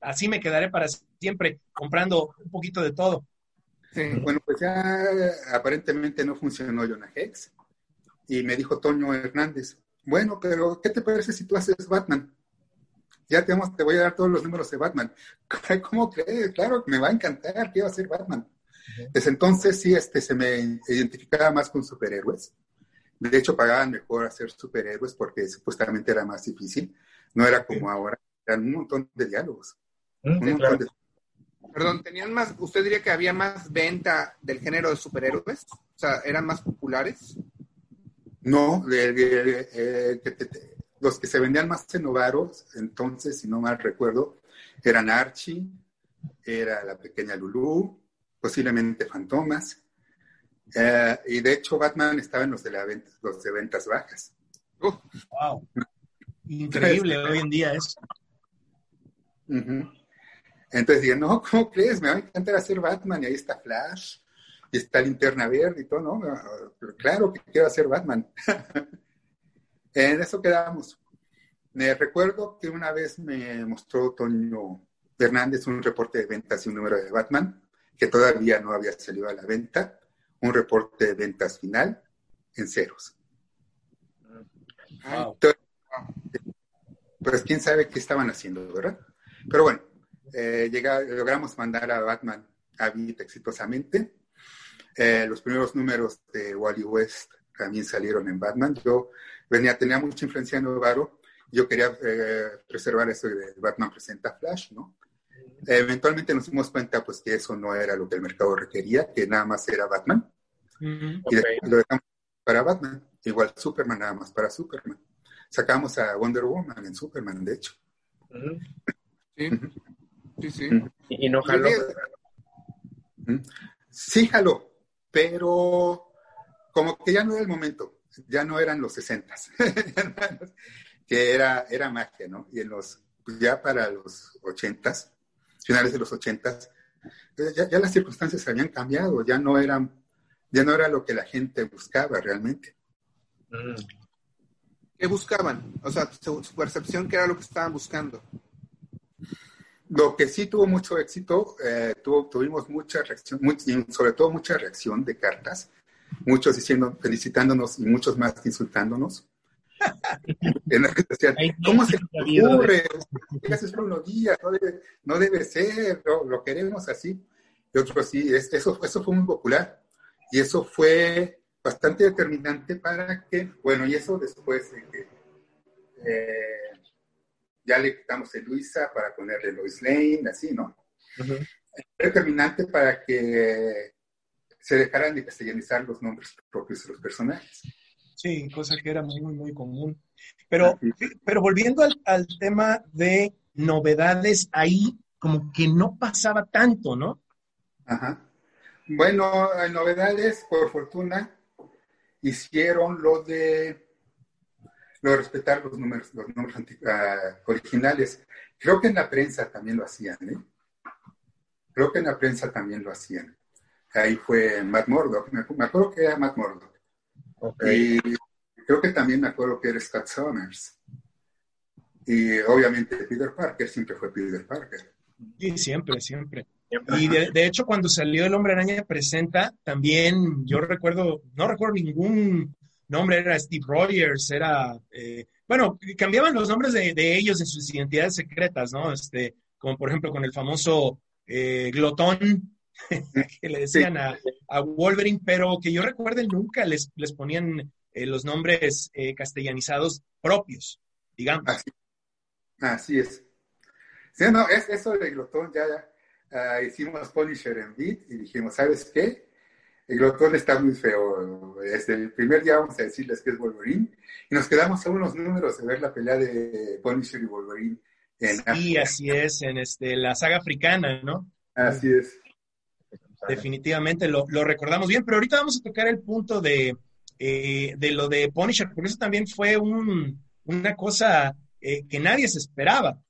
así me quedaré para siempre comprando un poquito de todo. Bueno, pues ya aparentemente no funcionó Jonah Hex. Y me dijo Toño Hernández, bueno, pero ¿qué te parece si tú haces Batman? Ya te, te voy a dar todos los números de Batman. (laughs) ¿Cómo crees? Claro, me va a encantar, quiero hacer Batman. Desde entonces sí este, se me identificaba más con superhéroes. De hecho, pagaban mejor hacer superhéroes porque supuestamente era más difícil. No era como ahora, eran un montón de diálogos. un montón de Perdón, ¿tenían más, usted diría que había más venta del género de superhéroes? O sea, ¿eran más populares? No, los que se vendían más en Novaros, entonces, si no mal recuerdo, eran Archie, era la pequeña Lulu, posiblemente Fantomas, eh, y de hecho Batman estaba en los de, la los de ventas bajas. ¡Wow! Increíble hoy en día eso. Entonces dije, no, (laughs) ¿cómo crees? Me va a encantar hacer Batman y ahí está Flash y está Linterna Verde y todo, ¿no? claro que quiero hacer Batman. (laughs) en eso quedamos. Me recuerdo que una vez me mostró Toño Hernández un reporte de ventas y un número de Batman que todavía no había salido a la venta, un reporte de ventas final en ceros. pues quién sabe qué estaban haciendo, ¿verdad? Pero bueno, eh, logramos mandar a Batman a Beat exitosamente. Eh, los primeros números de Wally West también salieron en Batman. Yo venía, tenía mucha influencia en Novaro. Yo quería eh, preservar eso de Batman presenta Flash, ¿no? eventualmente nos dimos cuenta pues que eso no era lo que el mercado requería, que nada más era Batman. Y lo dejamos para Batman. Igual Superman nada más para Superman. Sacamos a Wonder Woman en Superman, de hecho. Sí. Sí, sí. ¿Y no jaló? Sí jaló, pero como que ya no era el momento, ya no eran los sesentas, (laughs) que era, era magia, ¿no? Y en los, pues ya para los ochentas, finales de los ochentas, pues ya, las circunstancias habían cambiado, ya no eran, ya no era lo que la gente buscaba realmente. Mm. ¿Qué buscaban? O sea, su, su percepción, ¿qué era lo que estaban buscando? Lo que sí tuvo mucho éxito, eh, tuvimos mucha reacción, sobre todo mucha reacción de cartas, muchos diciendo, felicitándonos y muchos más insultándonos. (laughs) ¿Cómo se ocurre? Hace solo unos días, no debe, ser, lo, queremos así. Y otros sí, eso, eso fue muy popular. Y eso fue bastante determinante para que, bueno, y eso después de que eh, ya le quitamos el Luisa para ponerle Lois Lane, así, ¿no? Es determinante para que se dejaran de castellanizar los nombres propios de los personajes. Sí, cosa que era muy, muy, común. Pero, pero volviendo al, tema de novedades, ahí como que no pasaba tanto, ¿no? Ajá. Bueno, novedades, por fortuna, hicieron lo de lo respetar los números, los números ah, originales. Creo que en la prensa también lo hacían, ¿eh? Creo que en la prensa también lo hacían. Ahí fue Matt Murdock, me, acuerdo que era Matt Murdock. Y creo que también me acuerdo que era Scott Summers. Y obviamente Peter Parker siempre fue Peter Parker. Sí, siempre, siempre. Y de, de, hecho, cuando salió El Hombre Araña Presenta, también yo recuerdo, no recuerdo ningún nombre era Steve Rogers, era, eh, bueno, cambiaban los nombres de, ellos en sus identidades secretas, ¿no? Este, como por ejemplo con el famoso eh, glotón (laughs) que le decían a, Wolverine, pero que yo recuerde nunca les, les ponían eh, los nombres castellanizados propios, digamos. Así, es. Sí, no, es, eso de glotón ya, ya ah, hicimos Punisher en Beat y dijimos, ¿sabes qué? El glotón está muy feo. Desde el primer día vamos a decirles que es Wolverine. Y nos quedamos a unos números de ver la pelea de Punisher y Wolverine. En sí, así es, en este, la saga africana, ¿no? Así es. Definitivamente lo, recordamos bien, pero ahorita vamos a tocar el punto de, eh, de lo de Punisher, porque eso también fue una cosa eh, que nadie se esperaba.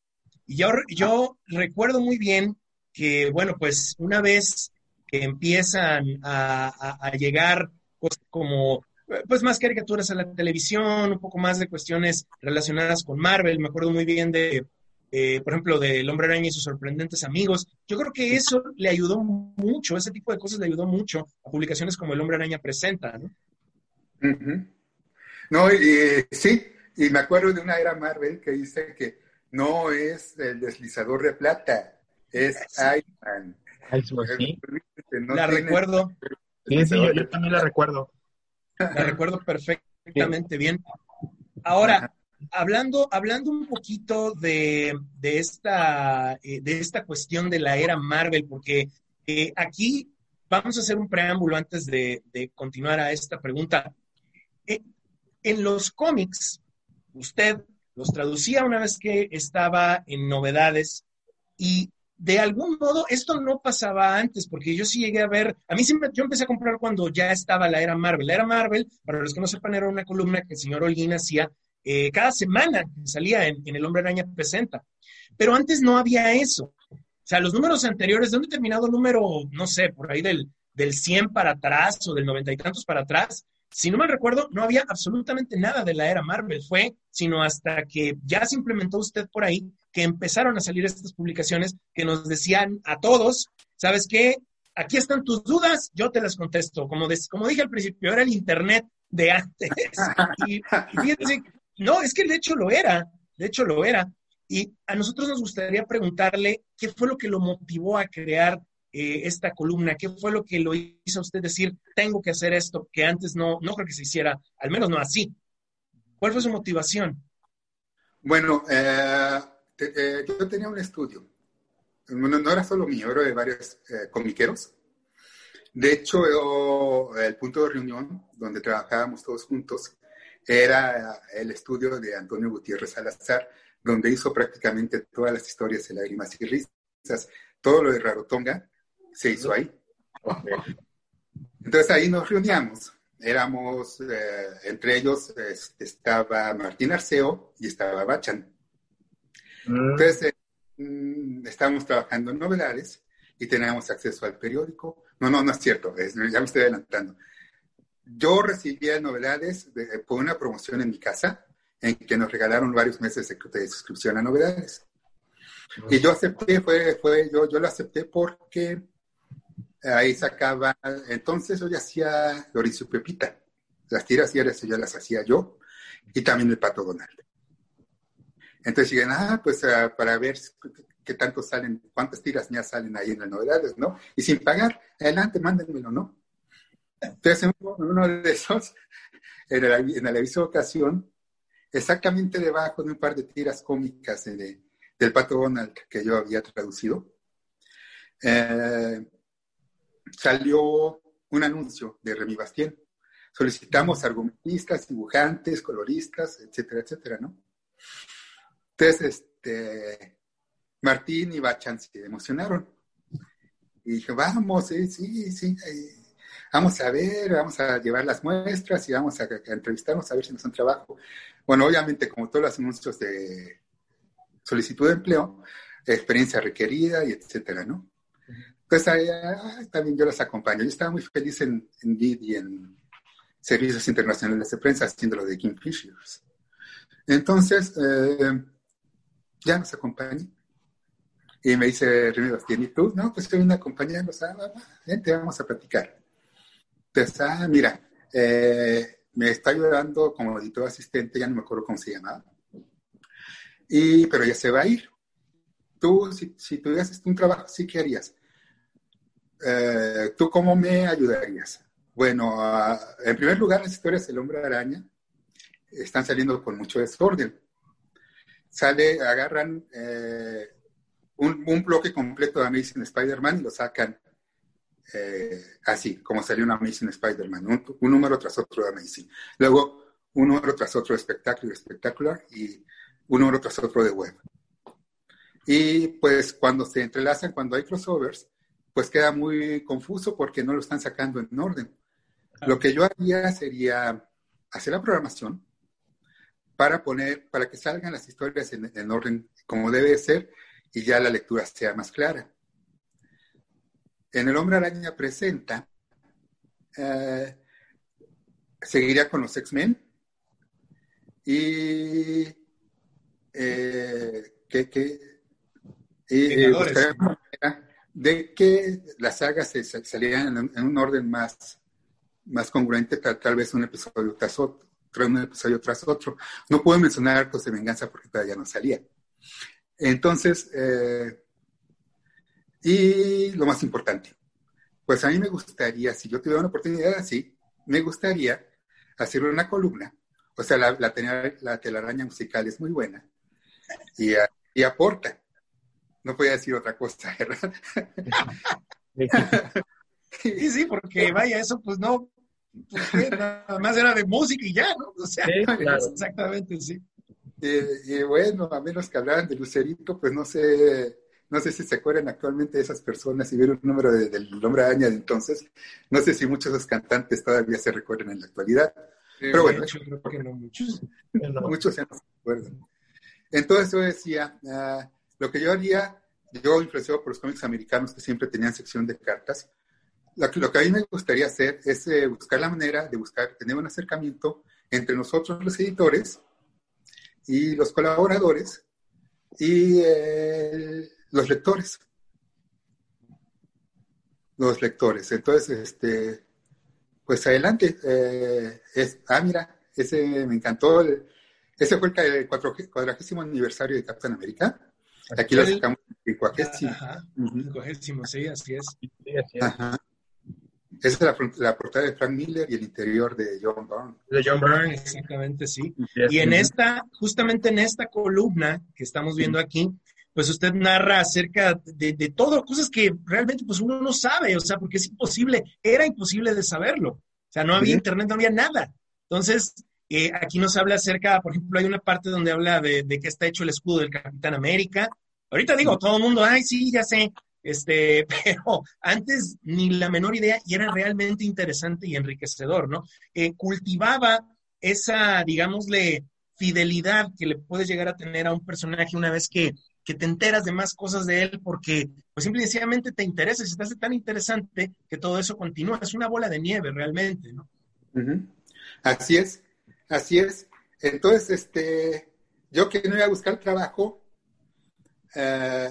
Y yo, yo recuerdo muy bien que, bueno, pues una vez que empiezan a, llegar cosas como pues más caricaturas a la televisión, un poco más de cuestiones relacionadas con Marvel. Me acuerdo muy bien de, eh, por ejemplo, de El Hombre Araña y sus sorprendentes amigos. Yo creo que eso le ayudó mucho, ese tipo de cosas le ayudó mucho a publicaciones como El Hombre Araña Presenta, ¿no? No, y, sí, y me acuerdo de una era Marvel que dice que no es el deslizador de plata, es Iron Man. La recuerdo. Sí, sí, yo, también la recuerdo. La recuerdo perfectamente bien. Ahora, hablando, hablando un poquito de, esta, eh, de esta cuestión de la era Marvel, porque eh, aquí vamos a hacer un preámbulo antes de, continuar a esta pregunta. Eh, en los cómics, usted los traducía una vez que estaba en novedades y de algún modo, esto no pasaba antes, porque yo sí llegué a ver, a mí sí yo empecé a comprar cuando ya estaba la era Marvel. La era Marvel, para los que no sepan, era una columna que el señor Holguín hacía eh, cada semana, salía en, El Hombre Araña Presenta. Pero antes no había eso. O sea, los números anteriores, de un determinado número, no sé, por ahí del, del 100 para atrás o del 90 y tantos para atrás, si no me recuerdo, no había absolutamente nada de la era Marvel. Fue sino hasta que ya se implementó usted por ahí que empezaron a salir estas publicaciones que nos decían a todos, ¿sabes qué? Aquí están tus dudas, yo te las contesto. Como, como dije al principio, era el Internet de antes. (laughs) Y, fíjense, no, es que de hecho lo era, de hecho lo era. Y a nosotros nos gustaría preguntarle qué fue lo que lo motivó a crear eh, esta columna? ¿Qué fue lo que lo hizo a usted decir, tengo que hacer esto, que antes no, no creo que se hiciera, al menos no así? ¿Cuál fue su motivación? Bueno, eh, eh, yo tenía un estudio. No, era solo mío, era de varios comiqueros. De hecho, el punto de reunión donde trabajábamos todos juntos era el estudio de Antonio Gutiérrez Salazar, donde hizo prácticamente todas las historias de lágrimas y risas, todo lo de Rarotonga, se hizo ahí. Entonces ahí nos reuníamos. Éramos, eh, entre ellos estaba Martín Arceo y estaba Bachan. Mm. Entonces eh, mm, estábamos trabajando en novedades y teníamos acceso al periódico. No, no, no es cierto, ya me estoy adelantando. Yo recibía novedades por una promoción en mi casa en que nos regalaron varios meses de, de suscripción a novedades. Y yo acepté, fue, fue, yo, yo lo acepté porque ahí sacaba, entonces yo ya hacía Lorenzo Pepita, las tiras diarias ya las hacía yo, y también el Pato Donald. Entonces dije, ah, pues ah, para ver qué tanto salen, cuántas tiras ya salen ahí en las novedades, ¿no? Y sin pagar, adelante, mándenmelo, ¿no? Entonces, en uno de esos, en el, en aviso de ocasión, exactamente debajo de un par de tiras cómicas de, del Pato Donald que yo había traducido, eh, salió un anuncio de Remy Bastien. Solicitamos argumentistas, dibujantes, coloristas, etcétera, etcétera, ¿no? Entonces, este, Martín y Bachan se emocionaron. Y dije, vamos, sí, sí, sí, vamos a ver, vamos a llevar las muestras y vamos a, entrevistarnos a ver si nos dan trabajo. Bueno, obviamente, como todos los anuncios de solicitud de empleo, experiencia requerida y etcétera, ¿no? Pues ahí, ah, también yo las acompaño. Yo estaba muy feliz en, en DID y en servicios internacionales de prensa haciendo lo de Kingfishers. Entonces, eh, ya nos acompañé. Y me dice Bastien, ¿y tú? No, pues estoy una compañía, ah, vente, vamos a platicar. Entonces, ah, mira, eh, me está ayudando como editor asistente, ya no me acuerdo cómo se llamaba. Y, pero ya se va a ir. Tú, si, si tuvieras un trabajo sí, ¿qué harías? Eh, ¿Tú cómo me ayudarías? Bueno, en primer lugar, las historias del hombre araña están saliendo con mucho desorden. Sale, agarran eh, un, bloque completo de Amazing Spider-Man y lo sacan eh, así, como salió un Amazing Spider-Man, un, número tras otro de Amazing. Luego, un número tras otro de Spectacular, Spectacular y un número tras otro de Web. Y pues cuando se entrelazan, cuando hay crossovers, pues queda muy confuso porque no lo están sacando en orden. Lo que yo haría sería hacer la programación para poner, para que salgan las historias en, orden como debe ser y ya la lectura sea más clara. En El Hombre Araña presenta, eh, seguiría con los X-Men y eh, que, de que las sagas se, salieran en, un orden más, más congruente, tal, vez un episodio tras otro, un episodio tras otro. No puedo mencionar Arcos de Venganza porque todavía no salía. Entonces, eh, y lo más importante, pues a mí me gustaría, si yo tuviera una oportunidad así, me gustaría hacer una columna. O sea, la, la, la telaraña musical es muy buena y, y aporta no podía decir otra cosa, (laughs) ¿verdad? (laughs) (laughs) Sí, sí, porque vaya, eso pues no, pues, nada más era de música y ya, ¿no? O sea, (laughs) exactamente, sí. Y, bueno, a menos que hablaran de Lucerito, pues no sé, no sé si se acuerdan actualmente de esas personas y vieron un número del nombre de de entonces, no sé si muchos de los cantantes todavía se recuerdan en la actualidad. Pero bueno, creo que no muchos. (laughs) muchos ya no se acuerdan. Entonces yo decía, uh, lo que yo haría, yo influenciado por los cómics americanos que siempre tenían sección de cartas, lo que, lo que a mí me gustaría hacer es eh, buscar la manera de buscar, tener un acercamiento entre nosotros los editores y los colaboradores y eh, los lectores. Los lectores. Entonces, este, pues adelante. Eh, es, ah, mira, ese me encantó. ese fue el, cuadragésimo aniversario de Captain America. Aquí lo sacamos en cuagésimo. Ajá, sí, así es. Esa es la, la, portada de Frank Miller y el interior de John Byrne. De John Byrne, exactamente, sí. Y en esta, justamente en esta columna que estamos viendo aquí, pues usted narra acerca de, de, todo, cosas que realmente pues uno no sabe, o sea, porque es imposible, era imposible de saberlo. O sea, no había internet, no había nada. Entonces, eh, aquí nos habla acerca, por ejemplo, hay una parte donde habla de, de qué está hecho el escudo del Capitán América. Ahorita digo, todo el mundo, ay, sí, ya sé, este, (laughs) pero antes ni la menor idea y era realmente interesante y enriquecedor, ¿no? Eh, cultivaba esa, digámosle, fidelidad que le puedes llegar a tener a un personaje una vez que, que te enteras de más cosas de él porque, pues simple y sencillamente te interesa se te hace tan interesante que todo eso continúa. Es una bola de nieve realmente, ¿no? Así es. Así es. Entonces, este, yo que no iba a buscar trabajo, eh,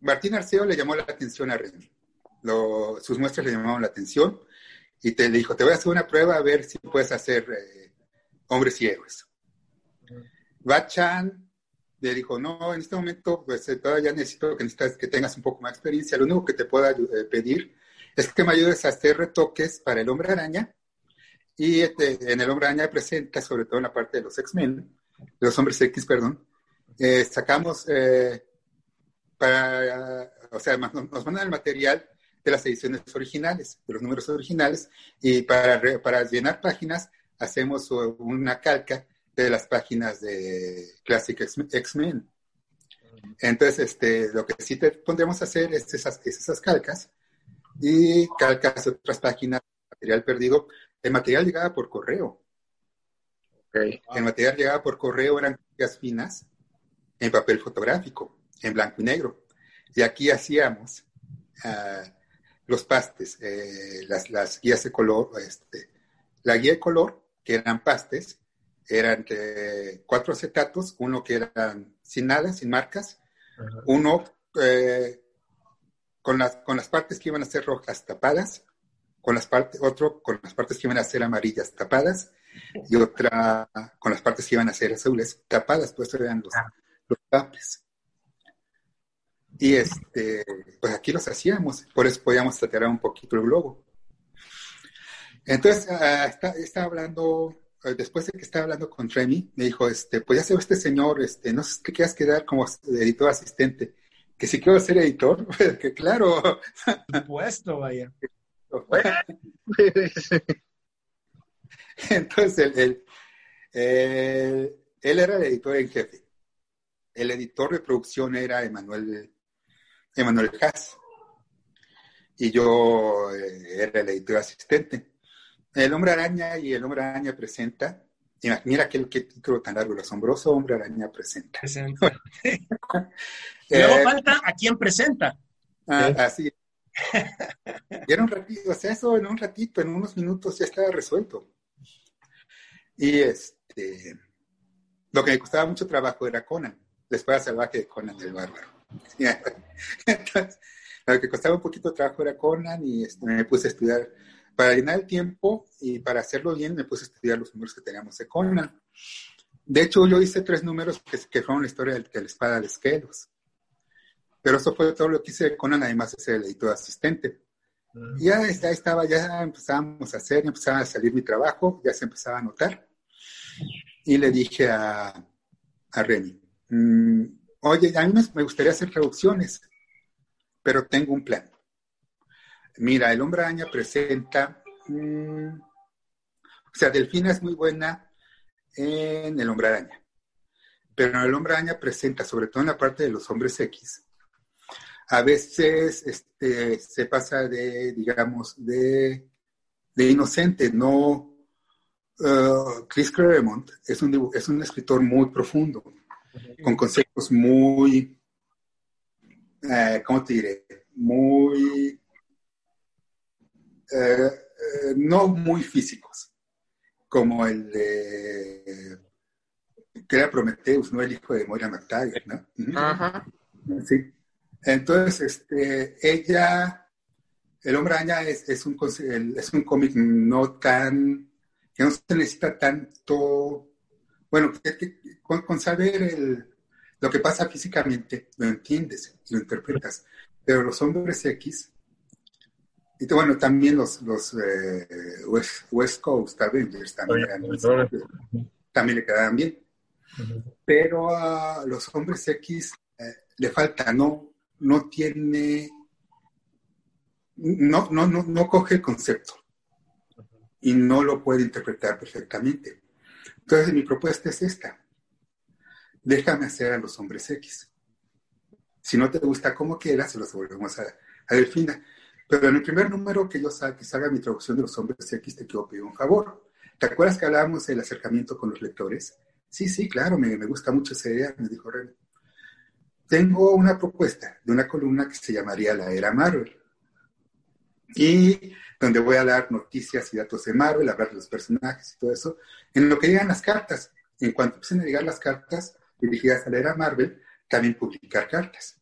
Martín Arceo le llamó la atención a Remy. sus muestras le llamaron la atención y te le dijo, te voy a hacer una prueba a ver si puedes hacer eh, hombres y héroes. Bachan le dijo, no, en este momento pues eh, todavía necesito que, necesitas que tengas un poco más experiencia. Lo único que te puedo pedir es que me ayudes a hacer retoques para el hombre araña y este, en el Hombre Araña presenta, sobre todo en la parte de los X-Men, de los Hombres X, perdón, eh, sacamos eh, para, o sea, nos, mandan el material de las ediciones originales, de los números originales, y para, para llenar páginas hacemos una calca de las páginas de Classic X-Men. Entonces, este, lo que sí te pondremos a hacer es esas, esas calcas y calcas otras páginas, material perdido, el material llegaba por correo. El material llegaba por correo, eran copias finas en papel fotográfico, en blanco y negro. Y aquí hacíamos ah, los pastes, eh, las, guías de color, este, la guía de color, que eran pastes, eran cuatro acetatos, uno que eran sin nada, sin marcas, uno eh, con, las, con las partes que iban a ser rojas tapadas, con las partes, otro con las partes que iban a ser amarillas tapadas y otra con las partes que iban a ser azules, tapadas, pues eran los, ah. los tapes. Y este, pues aquí los hacíamos, por eso podíamos tratar un poquito el globo. Entonces, uh, está, hablando, eh, después de que estaba hablando con Remy, me dijo, este, pues ya se ve este señor, este, no sé qué quieras quedar como editor asistente. Que si quiero ser editor, (laughs) que claro. Supuesto, vaya. (laughs) Entonces, él, él, era el editor en jefe. El editor de producción era Emanuel, Emanuel Haas. Y yo eh, era el editor asistente. El Hombre Araña y El Hombre Araña presenta. Mira aquel qué título tan largo, el asombroso Hombre Araña presenta. presenta. (laughs) Luego eh, falta a quién presenta. Ah, así. (laughs) y era un ratito, o sea, eso en un ratito, en unos minutos ya estaba resuelto. Y este, lo que me costaba mucho trabajo era Conan, la espada salvaje de Conan el Bárbaro. Entonces, (laughs) lo que costaba un poquito de trabajo era Conan y este, me puse a estudiar, para llenar el tiempo y para hacerlo bien, me puse a estudiar los números que teníamos de Conan. De hecho, yo hice tres números que, que fueron la historia de, la espada de Esquelos. Pero eso fue todo lo que hice de Conan, además de ser el editor asistente. Y ya, ya estaba, ya empezábamos a hacer, ya empezaba a salir mi trabajo, ya se empezaba a notar y le dije a, a Remy, mm, oye, a mí me gustaría hacer traducciones, pero tengo un plan. Mira, el hombre araña presenta, mm, o sea, Delfina es muy buena en el hombre araña, pero el hombre araña presenta, sobre todo en la parte de los hombres X, a veces este, se pasa de, digamos, de, de inocente, no, Uh, Chris Claremont es un, es un escritor muy profundo, con conceptos muy, eh, ¿cómo te diré? Muy, eh, eh, no muy físicos, como el de, que era Prometheus, no el hijo de Moira McTaggart, ¿no? Ajá. Sí. Entonces, este, ella, El Hombre Araña es, es un, es un cómic no tan que no se necesita tanto, bueno, con, saber lo que pasa físicamente, lo entiendes, lo interpretas, pero los hombres X, y bueno, también los, los eh, West, Coast Avengers también, también le quedaban bien, pero a los hombres X eh, le falta, no, no tiene, no, no, no, no coge el concepto. Y no lo puede interpretar perfectamente. Entonces mi propuesta es esta. Déjame hacer a los hombres X. Si no te gusta como quieras, se los volvemos a, a Delfina. Pero en el primer número que yo salga, que salga mi traducción de los hombres X, te quiero pedir un favor. ¿Te acuerdas que hablábamos del acercamiento con los lectores? Sí, sí, claro, me, me gusta mucho esa idea, me dijo René. Tengo una propuesta de una columna que se llamaría La Era Marvel. Y donde voy a dar noticias y datos de Marvel, hablar de los personajes y todo eso, en lo que llegan las cartas. En cuanto empiecen a llegar las cartas dirigidas a la era Marvel, también publicar cartas.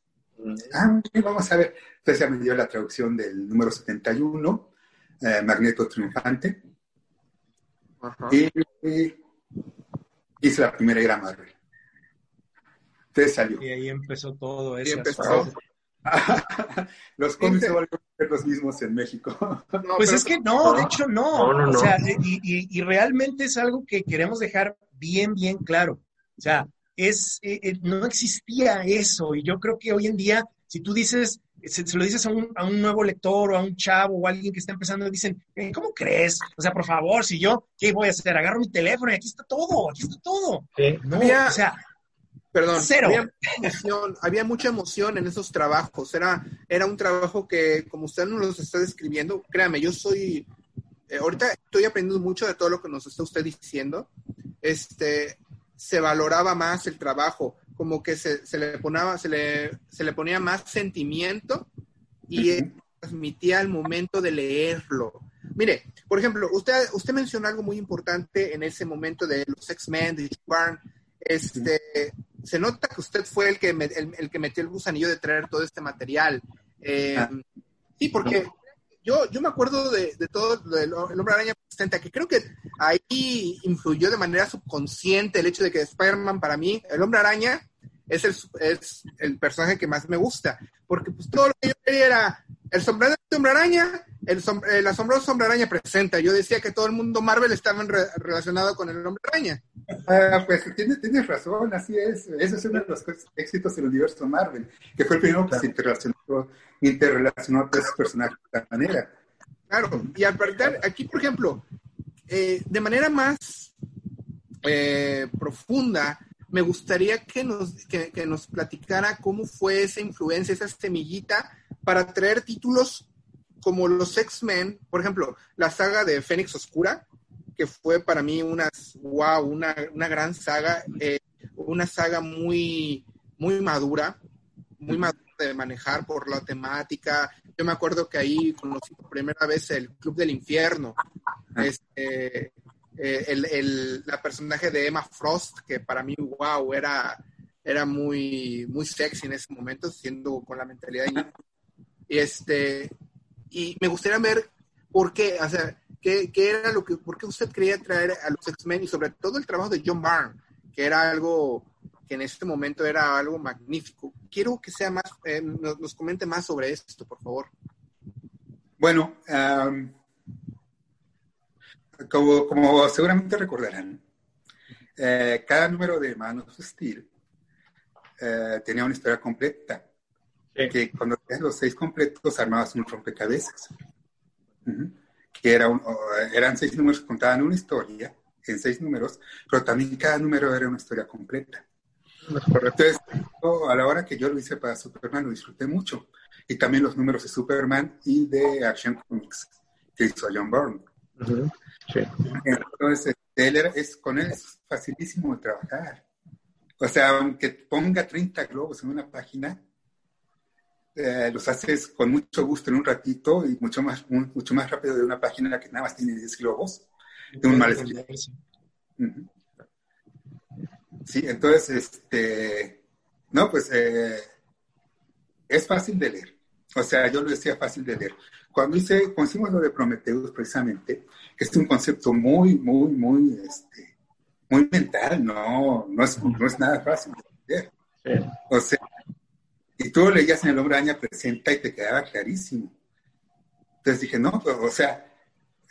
Ah, vamos a ver. Entonces ya me dio la traducción del número 71, eh, Magneto Triunfante. Y, hice la primera era Marvel. Entonces salió. Y ahí empezó todo eso. Y empezó. (laughs) los cómics se vuelven los mismos en México. pues es que no, de hecho no. o sea, y, realmente es algo que queremos dejar bien, bien claro. O sea, es, eh, eh, no existía eso. Y yo creo que hoy en día, si tú dices, se, lo dices a un, a un, nuevo lector o a un chavo o a alguien que está empezando, dicen, eh, ¿cómo crees? O sea, por favor, si yo, ¿qué voy a hacer? Agarro mi teléfono y aquí está todo, aquí está todo. No, o sea, Perdón, Había, mucha emoción en esos trabajos. Era, era un trabajo que, como usted nos lo está describiendo, créame, yo soy, eh, ahorita estoy aprendiendo mucho de todo lo que nos está usted diciendo. Este, se valoraba más el trabajo, como que se, se le, ponía, se, le, se le ponía más sentimiento y transmitía al momento de leerlo. Mire, por ejemplo, usted, usted mencionó algo muy importante en ese momento de los X-Men, de Barn. Este, se nota que usted fue el que, el, que metió el gusanillo de traer todo este material. Eh, ah. Sí, porque yo, yo me acuerdo de, de todo el Hombre Araña presenta, que creo que ahí influyó de manera subconsciente el hecho de que Spider-Man para mí, el Hombre Araña, es el, es el personaje que más me gusta, porque pues todo lo que yo quería era el sombrero de Hombre Araña, el, el asombroso Hombre Araña presenta. Yo decía que todo el mundo Marvel estaba relacionado con el Hombre Araña. Ah, pues tienes, tienes, razón, así es. Ese es uno de los éxitos del universo Marvel, que fue el primero que se interrelacionó, interrelacionó a tres personajes de esta manera. Claro, y al parecer, aquí, por ejemplo, eh, de manera más eh, profunda, me gustaría que nos, que, que nos platicara cómo fue esa influencia, esa semillita para traer títulos como los X-Men, por ejemplo, la saga de Fénix Oscura, que fue para mí una, wow, una, una gran saga, eh, una saga muy, muy madura, muy madura de manejar por la temática. Yo me acuerdo que ahí conocí por primera vez el Club del Infierno, ah. este, eh, el, la personaje de Emma Frost, que para mí, wow, era, era muy, muy sexy en ese momento, siendo con la mentalidad de este y me gustaría ver por qué, o sea, qué, qué era lo que, por qué usted quería traer a los X-Men y sobre todo el trabajo de John Byrne, que era algo que en este momento era algo magnífico. Quiero que sea más, eh, nos, comente más sobre esto, por favor. Bueno, um, como, como, seguramente recordarán, eh, cada número de Man of Steel eh, tenía una historia completa. Que cuando tenías los seis completos armabas un rompecabezas. Que era eran seis números que contaban una historia en seis números, pero también cada número era una historia completa. Entonces, a la hora que yo lo hice para Superman, lo disfruté mucho. Y también los números de Superman y de Action Comics que hizo John Byrne. Entonces, él es, con él es facilísimo de trabajar. O sea, aunque ponga 30 globos en una página, eh, los haces con mucho gusto en un ratito y mucho más, mucho más rápido de una página que nada más tiene 10 globos, de un mal Sí, entonces, este, no, pues eh, es fácil de leer. O sea, yo lo decía fácil de leer. Cuando hice, cuando hicimos lo de Prometheus precisamente, que es un concepto muy, muy, muy, este, muy mental, no, no es, no es nada fácil de leer. O sea, y tú lo leías en el hombre araña presenta y te quedaba clarísimo. Entonces dije, no, pues, o sea,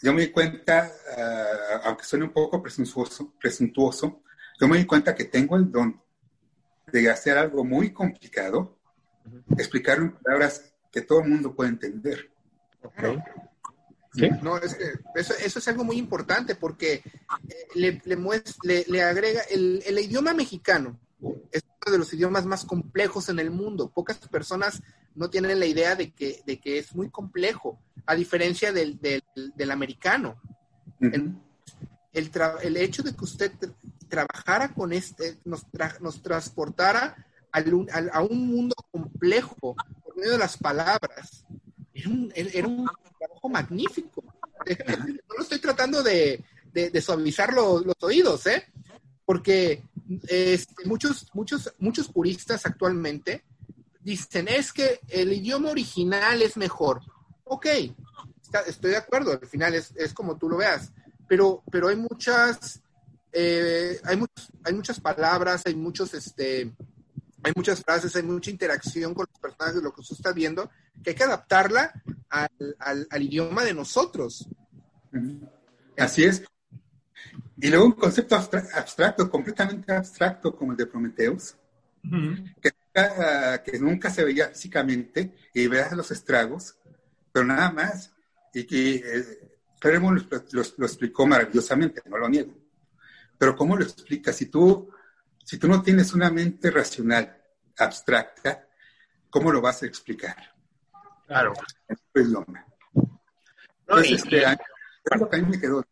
yo me di cuenta, ah, aunque suene un poco presuntuoso, presuntuoso, yo me di cuenta que tengo el don de hacer algo muy complicado, explicarlo en palabras que todo el mundo puede entender. ¿Sí? No, es que eso, eso, es algo muy importante porque eh, le, le, le, agrega el, el, idioma mexicano es uno de los idiomas más complejos en el mundo. Pocas personas no tienen la idea de que, de que es muy complejo, a diferencia del, del, americano. el, el, hecho de que usted trabajara con este, nos, nos transportara al, a un mundo complejo por medio de las palabras, era un, era un trabajo magnífico. (laughs) No lo estoy tratando de, de, suavizar los, los oídos, ¿eh? Porque este, muchos, muchos, muchos puristas actualmente dicen, es que el idioma original es mejor. Ok, estoy de acuerdo, al final es, como tú lo veas, pero, pero hay muchas, eh, hay, hay muchas palabras, hay muchos, este, hay muchas frases, hay mucha interacción con los personajes de lo que usted está viendo, que hay que adaptarla al, al idioma de nosotros. Así es. Y luego un concepto abstracto, completamente abstracto como el de Prometheus, que, nunca se veía físicamente y veas los estragos, pero nada más. Y que eh, lo, explicó maravillosamente, no lo niego. Pero ¿cómo lo explica? Si tú, si tú no tienes una mente racional abstracta, ¿cómo lo vas a explicar? Claro. Es idioma. Entonces, este, es lo que a mí me quedó.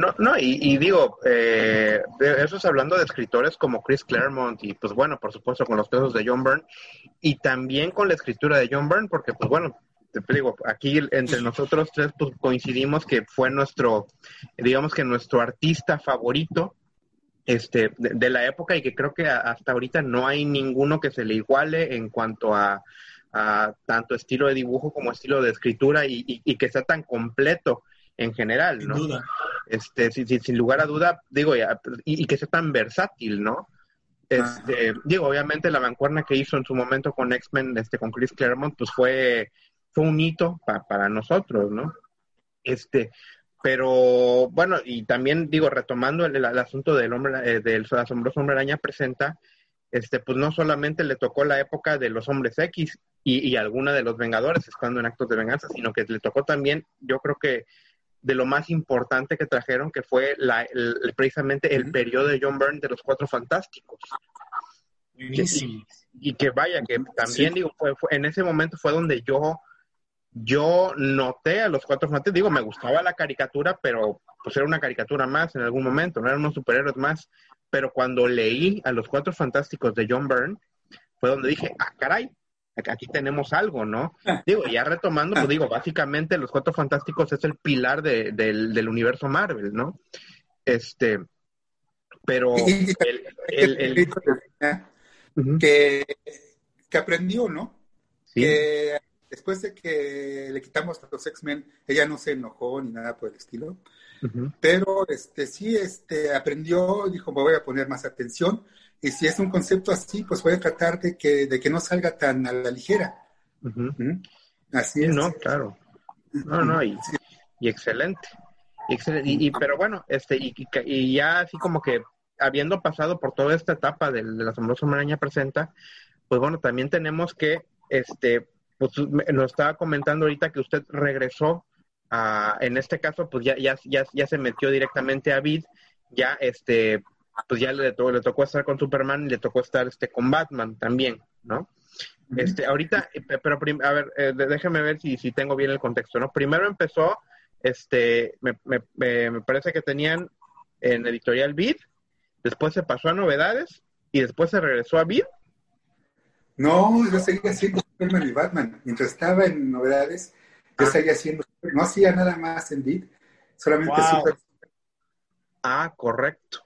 No, no, y, digo, eh, eso es hablando de escritores como Chris Claremont y pues bueno, por supuesto con los pesos de John Byrne y también con la escritura de John Byrne, porque pues bueno, te digo, aquí entre nosotros tres pues coincidimos que fue nuestro, digamos que nuestro artista favorito este, de, la época y que creo que hasta ahorita no hay ninguno que se le iguale en cuanto a tanto estilo de dibujo como estilo de escritura y, que sea tan completo en general, ¿no? Sin duda. Este, sin, lugar a duda, digo, y, que sea tan versátil, ¿no? Este, digo, obviamente la mancuerna que hizo en su momento con X-Men, este, con Chris Claremont, pues fue, fue un hito para nosotros, ¿no? Este, pero bueno, y también digo, retomando el, asunto del hombre, eh, del asombroso hombre araña presenta, este, pues no solamente le tocó la época de los hombres X y, y alguna de los Vengadores estando en actos de venganza, sino que le tocó también, yo creo que de lo más importante que trajeron, que fue la, precisamente el periodo de John Byrne de los Cuatro Fantásticos. Y, que vaya, que también digo, fue, en ese momento fue donde yo yo noté a los cuatro fantásticos, digo, me gustaba la caricatura, pero pues era una caricatura más en algún momento, no eran unos superhéroes más, pero cuando leí a los cuatro fantásticos de John Byrne, fue donde dije, ah, caray, aquí tenemos algo, ¿no? Digo, ya retomando, pues digo, básicamente los cuatro fantásticos es el pilar de, del, universo Marvel, ¿no? Este, pero el, que, que aprendió, ¿no? Sí después de que le quitamos a los X-Men, ella no se enojó ni nada por el estilo. Pero este sí este aprendió, dijo, me voy a poner más atención. Y si es un concepto así, pues voy a tratar de que, de que no salga tan a la ligera. Así es. No, claro. No, no, y, excelente. Y, pero bueno, este, y, ya así como que habiendo pasado por toda esta etapa de, de la asombrosa maraña presenta, pues bueno, también tenemos que este pues nos estaba comentando ahorita que usted regresó a, en este caso, pues ya, ya, ya, ya se metió directamente a Vid, ya este, pues ya le, le tocó estar con Superman y le tocó estar este con Batman también, ¿no? Este, ahorita, eh, pero a ver, eh, déjeme ver si, si tengo bien el contexto, ¿no? Primero empezó, este, me, me, me parece que tenían en editorial Vid, después se pasó a novedades y después se regresó a Vid. No, yo seguía haciendo Superman y Batman. Mientras estaba en novedades, yo ah. seguía haciendo, no hacía nada más en Beat, solamente Superman. Ah, correcto.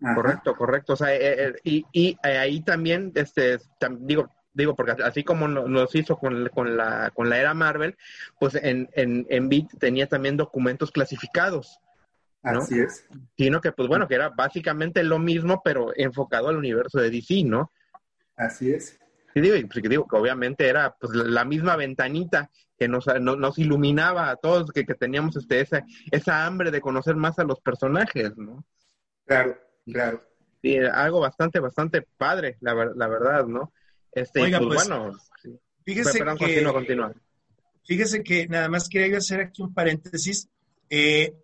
Correcto, correcto. O sea, eh, eh, y, y eh, ahí también, este, digo, digo, porque así como nos hizo con, con, la, con la era Marvel, pues en, en, en Beat tenía también documentos clasificados. ¿no? Así es. Sino que, pues bueno, que era básicamente lo mismo, pero enfocado al universo de DC, ¿no? Así es. Y digo, pues, digo que obviamente era pues la misma ventanita que nos, nos iluminaba a todos, que, que teníamos este, esa, esa hambre de conocer más a los personajes, ¿no? Claro, claro. Sí, algo bastante, bastante padre, la, la verdad, ¿no? Este, Oiga, pues, pues bueno, fíjese que, fíjese que nada más quería hacer aquí un paréntesis. Eh,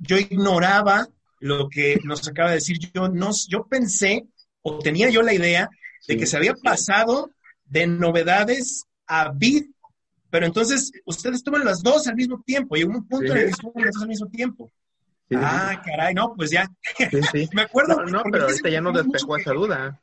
yo ignoraba lo que nos acaba de decir. Yo, no, yo pensé, o tenía yo la idea, de que se había pasado de novedades a vid, pero entonces ustedes toman las dos al mismo tiempo y un punto en el que estuvo las dos al mismo tiempo. Ah, caray, no, pues ya. (laughs) Me acuerdo. No, pero ahorita ya nos despejó esa duda.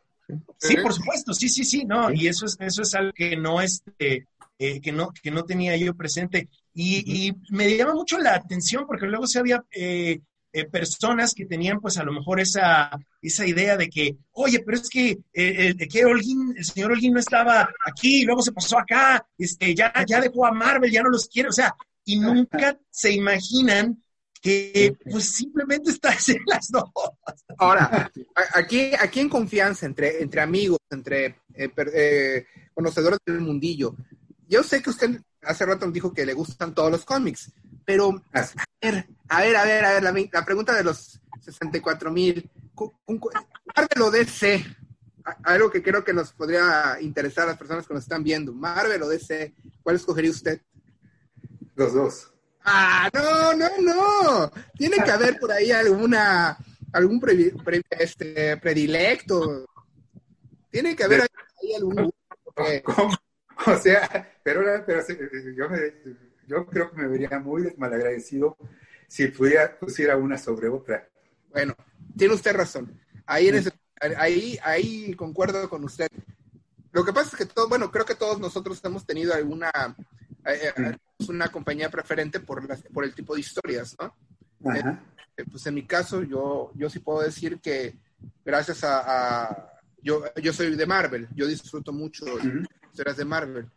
Sí, por supuesto, sí, sí, sí, no, y eso es, eso es algo que no, este, eh, que no, que no tenía yo presente. Y, y, me llama mucho la atención porque luego se había eh, eh, personas que tenían pues a lo mejor esa, esa idea de que, oye, pero es que, eh, que el señor Holguín no estaba aquí, luego se pasó acá, este, ya, ya dejó a Marvel, ya no los quiere, o sea, y nunca se imaginan que pues simplemente está en (laughs) las dos. Ahora, aquí, aquí en confianza, entre, entre amigos, entre eh, conocedores del mundillo, yo sé que usted hace rato dijo que le gustan todos los cómics, pero a ver, a ver, a ver, a ver, la, pregunta de los 64 mil, Marvel o DC, algo que creo que nos podría interesar a las personas que nos están viendo, Marvel o DC, ¿cuál escogería usted? Los dos. Ah, no, no, no. Tiene que haber por ahí alguna, algún este, predilecto. Tiene que haber ahí algún... (laughs) O sea, pero, pero yo, me, yo creo que me vería muy malagradecido si pudiera pusiera una sobre otra. Bueno, tiene usted razón. Ahí, en ahí, ahí concuerdo con usted. Lo que pasa es que todo, bueno, creo que todos nosotros hemos tenido alguna eh, eh, una compañía preferente por, por el tipo de historias, ¿no? Eh, pues en mi caso, yo, yo sí puedo decir que gracias a, yo, yo soy de Marvel, yo disfruto mucho historias de Marvel.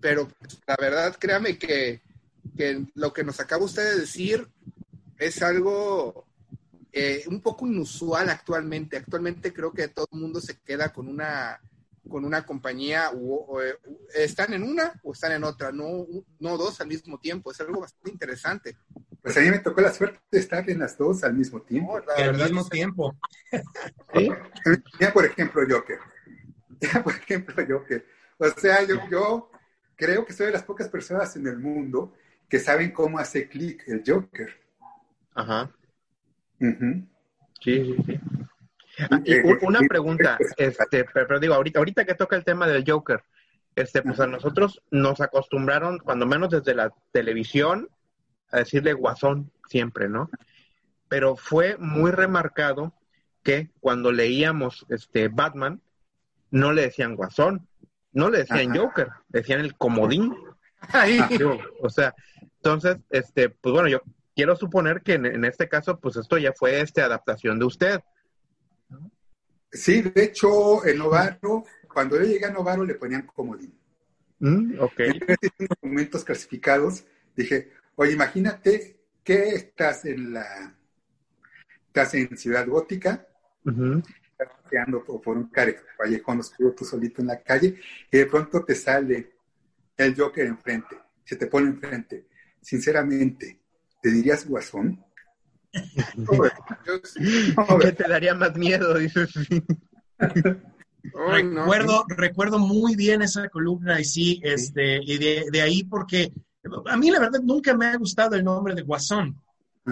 Pero la verdad, créame que, lo que nos acaba usted de decir es algo eh, un poco inusual actualmente. Actualmente creo que todo el mundo se queda con una con una compañía o, están en una o están en otra, no, no dos al mismo tiempo. Es algo bastante interesante. Pues a mí me tocó la suerte de estar en las dos al mismo tiempo. al mismo tiempo. (laughs) Ya, por ejemplo, Joker. Ya, por ejemplo, Joker. O sea, yo, yo creo que soy de las pocas personas en el mundo que saben cómo hace clic el Joker. Ajá. Sí, sí, sí. Ah, una pregunta, este, pero digo, ahorita, ahorita que toca el tema del Joker, este, pues a nosotros nos acostumbraron, cuando menos desde la televisión, a decirle guasón siempre, ¿no? Pero fue muy remarcado que cuando leíamos este Batman, no le decían guasón, no le decían Joker, decían el comodín. o sea, entonces, este, pues bueno, yo quiero suponer que en, este caso, pues esto ya fue este adaptación de usted. Sí, de hecho, en Novaro, cuando yo llegué a Novaro le ponían comodín. Mm, ok. En documentos clasificados, dije, oye, imagínate que estás en la, estás en Ciudad Gótica, estás paseando por, un callejón oscuro tú solito en la calle, y de pronto te sale el Joker enfrente, se te pone enfrente. Sinceramente, ¿te dirías guasón? (laughs) ¿Qué te daría más miedo? Dices. recuerdo, recuerdo muy bien esa columna y sí, este, y de, ahí porque a mí la verdad nunca me ha gustado el nombre de Guasón.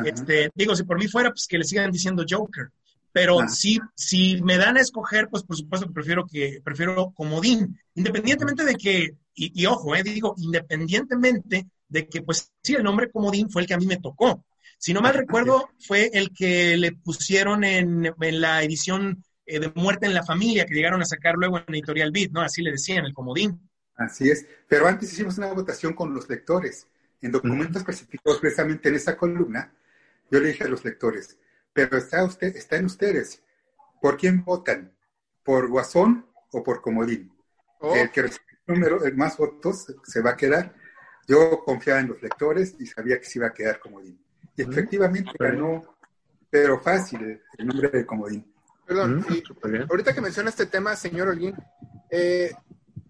Este, digo, si por mí fuera, pues que le sigan diciendo Joker. Pero si, si me dan a escoger, pues por supuesto que prefiero que prefiero comodín, independientemente de que, y, ojo, eh, digo, independientemente de que, pues sí, el nombre comodín fue el que a mí me tocó. Si no mal recuerdo, fue el que le pusieron en, la edición eh, de Muerte en la Familia, que llegaron a sacar luego en Editorial Beat, ¿no? Así le decían, el comodín. Así es. Pero antes hicimos una votación con los lectores. En documentos específicos, precisamente en esa columna, yo le dije a los lectores, pero está, usted, está en ustedes. ¿Por quién votan? ¿Por Guasón o por Comodín? Oh. El que recibe número, más votos se va a quedar. Yo confiaba en los lectores y sabía que se iba a quedar Comodín. Y efectivamente ganó, pero fácil, el nombre de comodín. Perdón, ahorita que menciona este tema, señor Olguín, eh,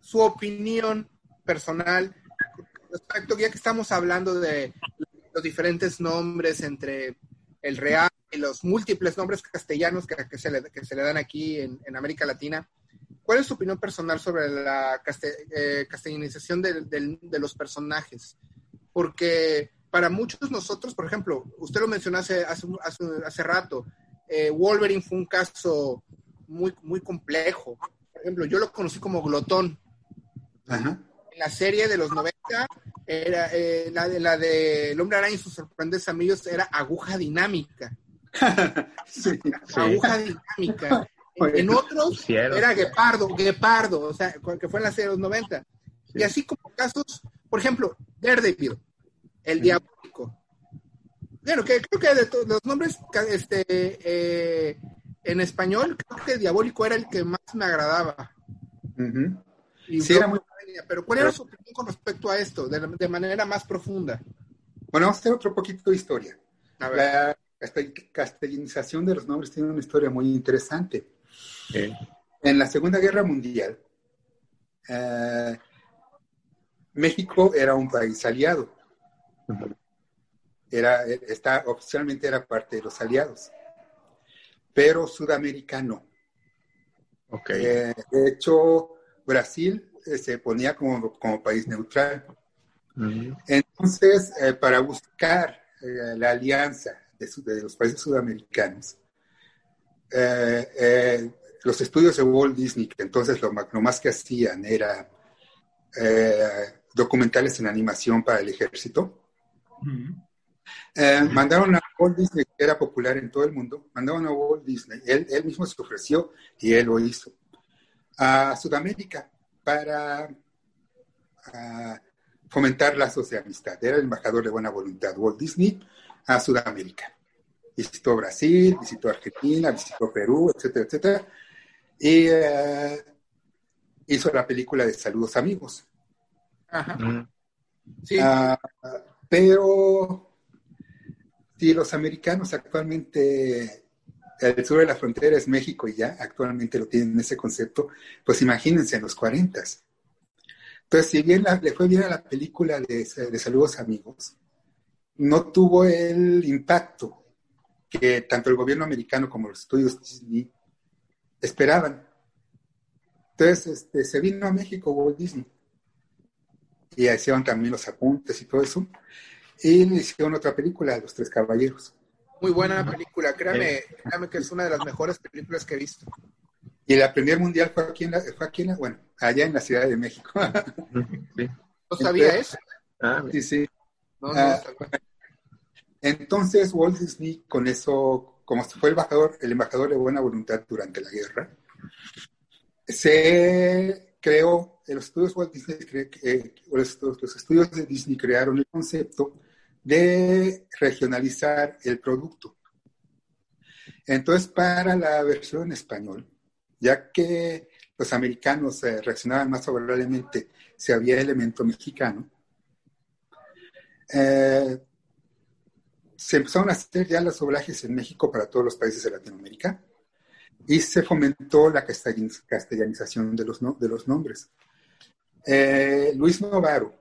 su opinión personal respecto, ya que estamos hablando de los diferentes nombres entre el real y los múltiples nombres castellanos que, se, le, que se, le, dan aquí en, América Latina, ¿cuál es su opinión personal sobre la eh, castellanización de, de, los personajes? Porque para muchos nosotros, por ejemplo, usted lo mencionó hace, hace, rato, eh, Wolverine fue un caso muy, muy complejo. Por ejemplo, yo lo conocí como glotón. En la serie de los 90, era, eh, la, de, la de El hombre araña y sus sorprendentes amigos era aguja dinámica. (laughs) (laughs) Aguja dinámica. En, otros era Guepardo, Guepardo, o sea, que fue en la serie de los 90. Y así como casos, por ejemplo, Daredevil el diabólico. Bueno, que creo que de los nombres este, eh, en español, creo que el diabólico era el que más me agradaba. sí, era muy... Pero ¿cuál era su opinión con respecto a esto, de, manera más profunda? Bueno, vamos a hacer otro poquito de historia. La castellanización de los nombres tiene una historia muy interesante. En la Segunda Guerra Mundial, eh, México era un país aliado era, está, oficialmente era parte de los aliados, pero sudamericano. Okay. Eh, de hecho, Brasil eh, se ponía como, como país neutral. Entonces, eh, para buscar la alianza de, los países sudamericanos, los estudios de Walt Disney, que entonces lo, lo más que hacían era documentales en animación para el ejército, eh, mandaron a Walt Disney, que era popular en todo el mundo, mandaron a Walt Disney, él, mismo se ofreció y él lo hizo, a Sudamérica para fomentar lazos de amistad. Era el embajador de buena voluntad, Walt Disney, a Sudamérica. Visitó Brasil, visitó Argentina, visitó Perú, etcétera, etcétera. Y, eh, hizo la película de Saludos Amigos. Ajá. Sí. Ah, pero si los americanos actualmente, el sur de la frontera es México y ya actualmente lo tienen ese concepto, pues imagínense en los 40. Entonces, si bien le fue bien a la película de, de Saludos Amigos, no tuvo el impacto que tanto el gobierno americano como los estudios Disney esperaban. Entonces, este, se vino a México Walt Disney y hicieron también los apuntes y todo eso. Y hicieron otra película, Los Tres Caballeros. Muy buena película, créame, créame que es una de las mejores películas que he visto. Y la premier mundial fue aquí en la, fue aquí en bueno, allá en la Ciudad de México. ¿No sabía eso? Ah, sí, sí. Ah, entonces Walt Disney con eso, como fue el embajador, el embajador de buena voluntad durante la guerra, se creó, los estudios Walt Disney, eh, los, estudios de Disney crearon el concepto de regionalizar el producto. Entonces, para la versión en español, ya que los americanos eh, reaccionaban más favorablemente si había elemento mexicano, eh, se empezaron a hacer ya los doblajes en México para todos los países de Latinoamérica y se fomentó la castellanización de los, de los nombres. Eh, Luis Novaro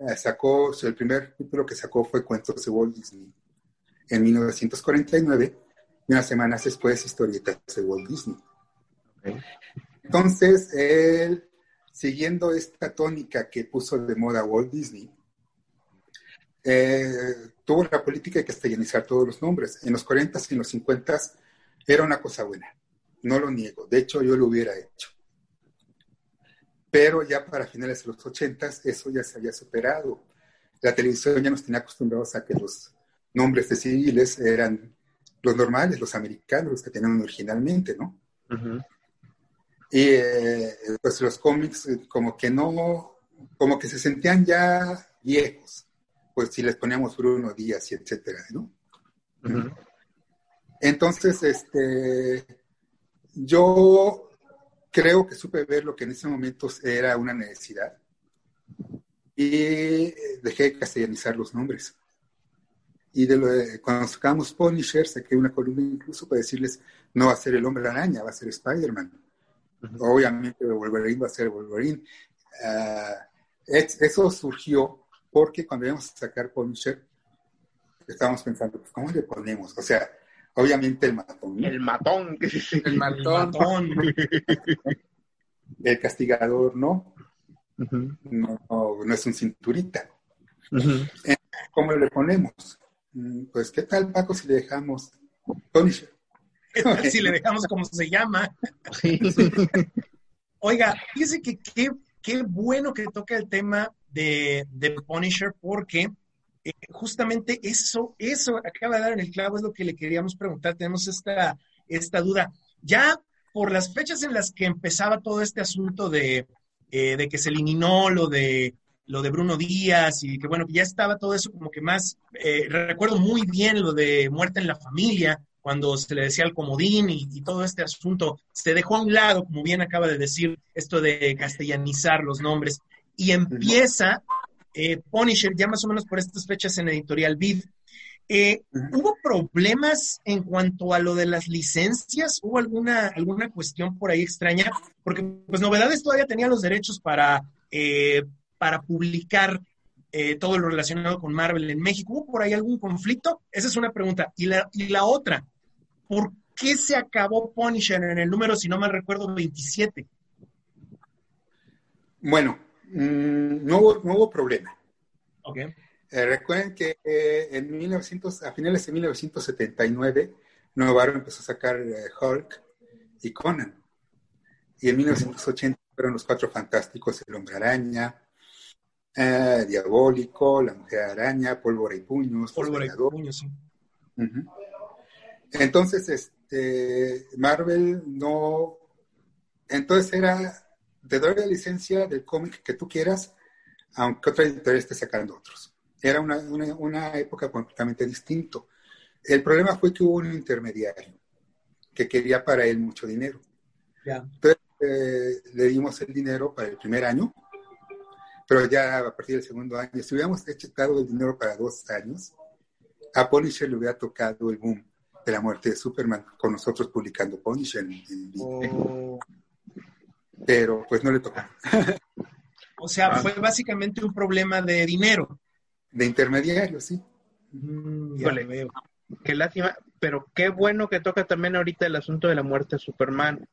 eh, sacó, el primer título que sacó fue Cuentos de Walt Disney en 1949 y unas semanas después Historietas de Walt Disney. Entonces, él, siguiendo esta tónica que puso de moda Walt Disney, eh, tuvo la política de castellanizar todos los nombres. En los 40 y en los 50 era una cosa buena, no lo niego. De hecho, yo lo hubiera hecho. Pero ya para finales de los 80 eso ya se había superado. La televisión ya nos tenía acostumbrados a que los nombres de civiles eran los normales, los americanos, los que tenían originalmente, ¿no? Y eh, pues los cómics eh, como que no, como que se sentían ya viejos pues si les poníamos Bruno Díaz y etcétera, ¿no? Entonces, este, yo creo que supe ver lo que en ese momento era una necesidad y dejé de castellanizar los nombres. Y de cuando sacamos Punisher, saqué una columna incluso para decirles, no va a ser el hombre araña, va a ser Spider-Man. Obviamente Wolverine va a ser Wolverine. Ah, eso surgió porque cuando íbamos a sacar Punisher, estábamos pensando, pues, ¿cómo le ponemos? O sea, obviamente el matón. El matón. El matón. El castigador, ¿no? no, no, es un cinturita. ¿Cómo le ponemos? Mm, pues, ¿qué tal, Paco, si le dejamos Punisher? (laughs) si le dejamos como se llama. Oiga, fíjese que qué, qué bueno que toca el tema de, de Punisher porque eh, justamente eso, eso acaba de dar en el clavo, es lo que le queríamos preguntar, tenemos esta, esta duda. Ya por las fechas en las que empezaba todo este asunto de, eh, de que se eliminó lo de lo de Bruno Díaz y que bueno, ya estaba todo eso como que más, eh, recuerdo muy bien lo de muerte en la familia, cuando se le decía al comodín y, y, todo este asunto, se dejó a un lado, como bien acaba de decir, esto de castellanizar los nombres y empieza eh, Punisher ya más o menos por estas fechas en editorial Vid. Eh, ¿Hubo problemas en cuanto a lo de las licencias? ¿Hubo alguna, alguna cuestión por ahí extraña? Porque pues Novedades todavía tenía los derechos para, eh, para publicar todo lo relacionado con Marvel en México. ¿Hubo por ahí algún conflicto? Esa es una pregunta. Y la, y la otra, ¿por qué se acabó Punisher en el número, si no mal recuerdo, 27? Bueno, Mm, no, hubo, no, hubo, problema. Okay. Eh, recuerden que eh, en 1900, a finales de 1979, Novaro empezó a sacar eh, Hulk y Conan. Y en 1980 fueron los cuatro fantásticos, el hombre araña, Diabólico, la mujer araña, Pólvora y puños. Pólvora y puños, sí. Entonces, este, Marvel no, entonces era te doy la licencia del cómic que tú quieras, aunque otra editorial esté sacando otros. Era una, una, época completamente distinto. El problema fue que hubo un intermediario que quería para él mucho dinero. Yeah. Entonces, eh, le dimos el dinero para el primer año, pero ya a partir del segundo año, si hubiéramos dado el dinero para dos años, a Punisher le hubiera tocado el boom de la muerte de Superman, con nosotros publicando Punisher en, oh. Pero pues no le tocó. o sea, ah. fue básicamente un problema de dinero. De intermediario, sí. Mm, veo. Qué lástima, pero qué bueno que toca también ahorita el asunto de la muerte de Superman.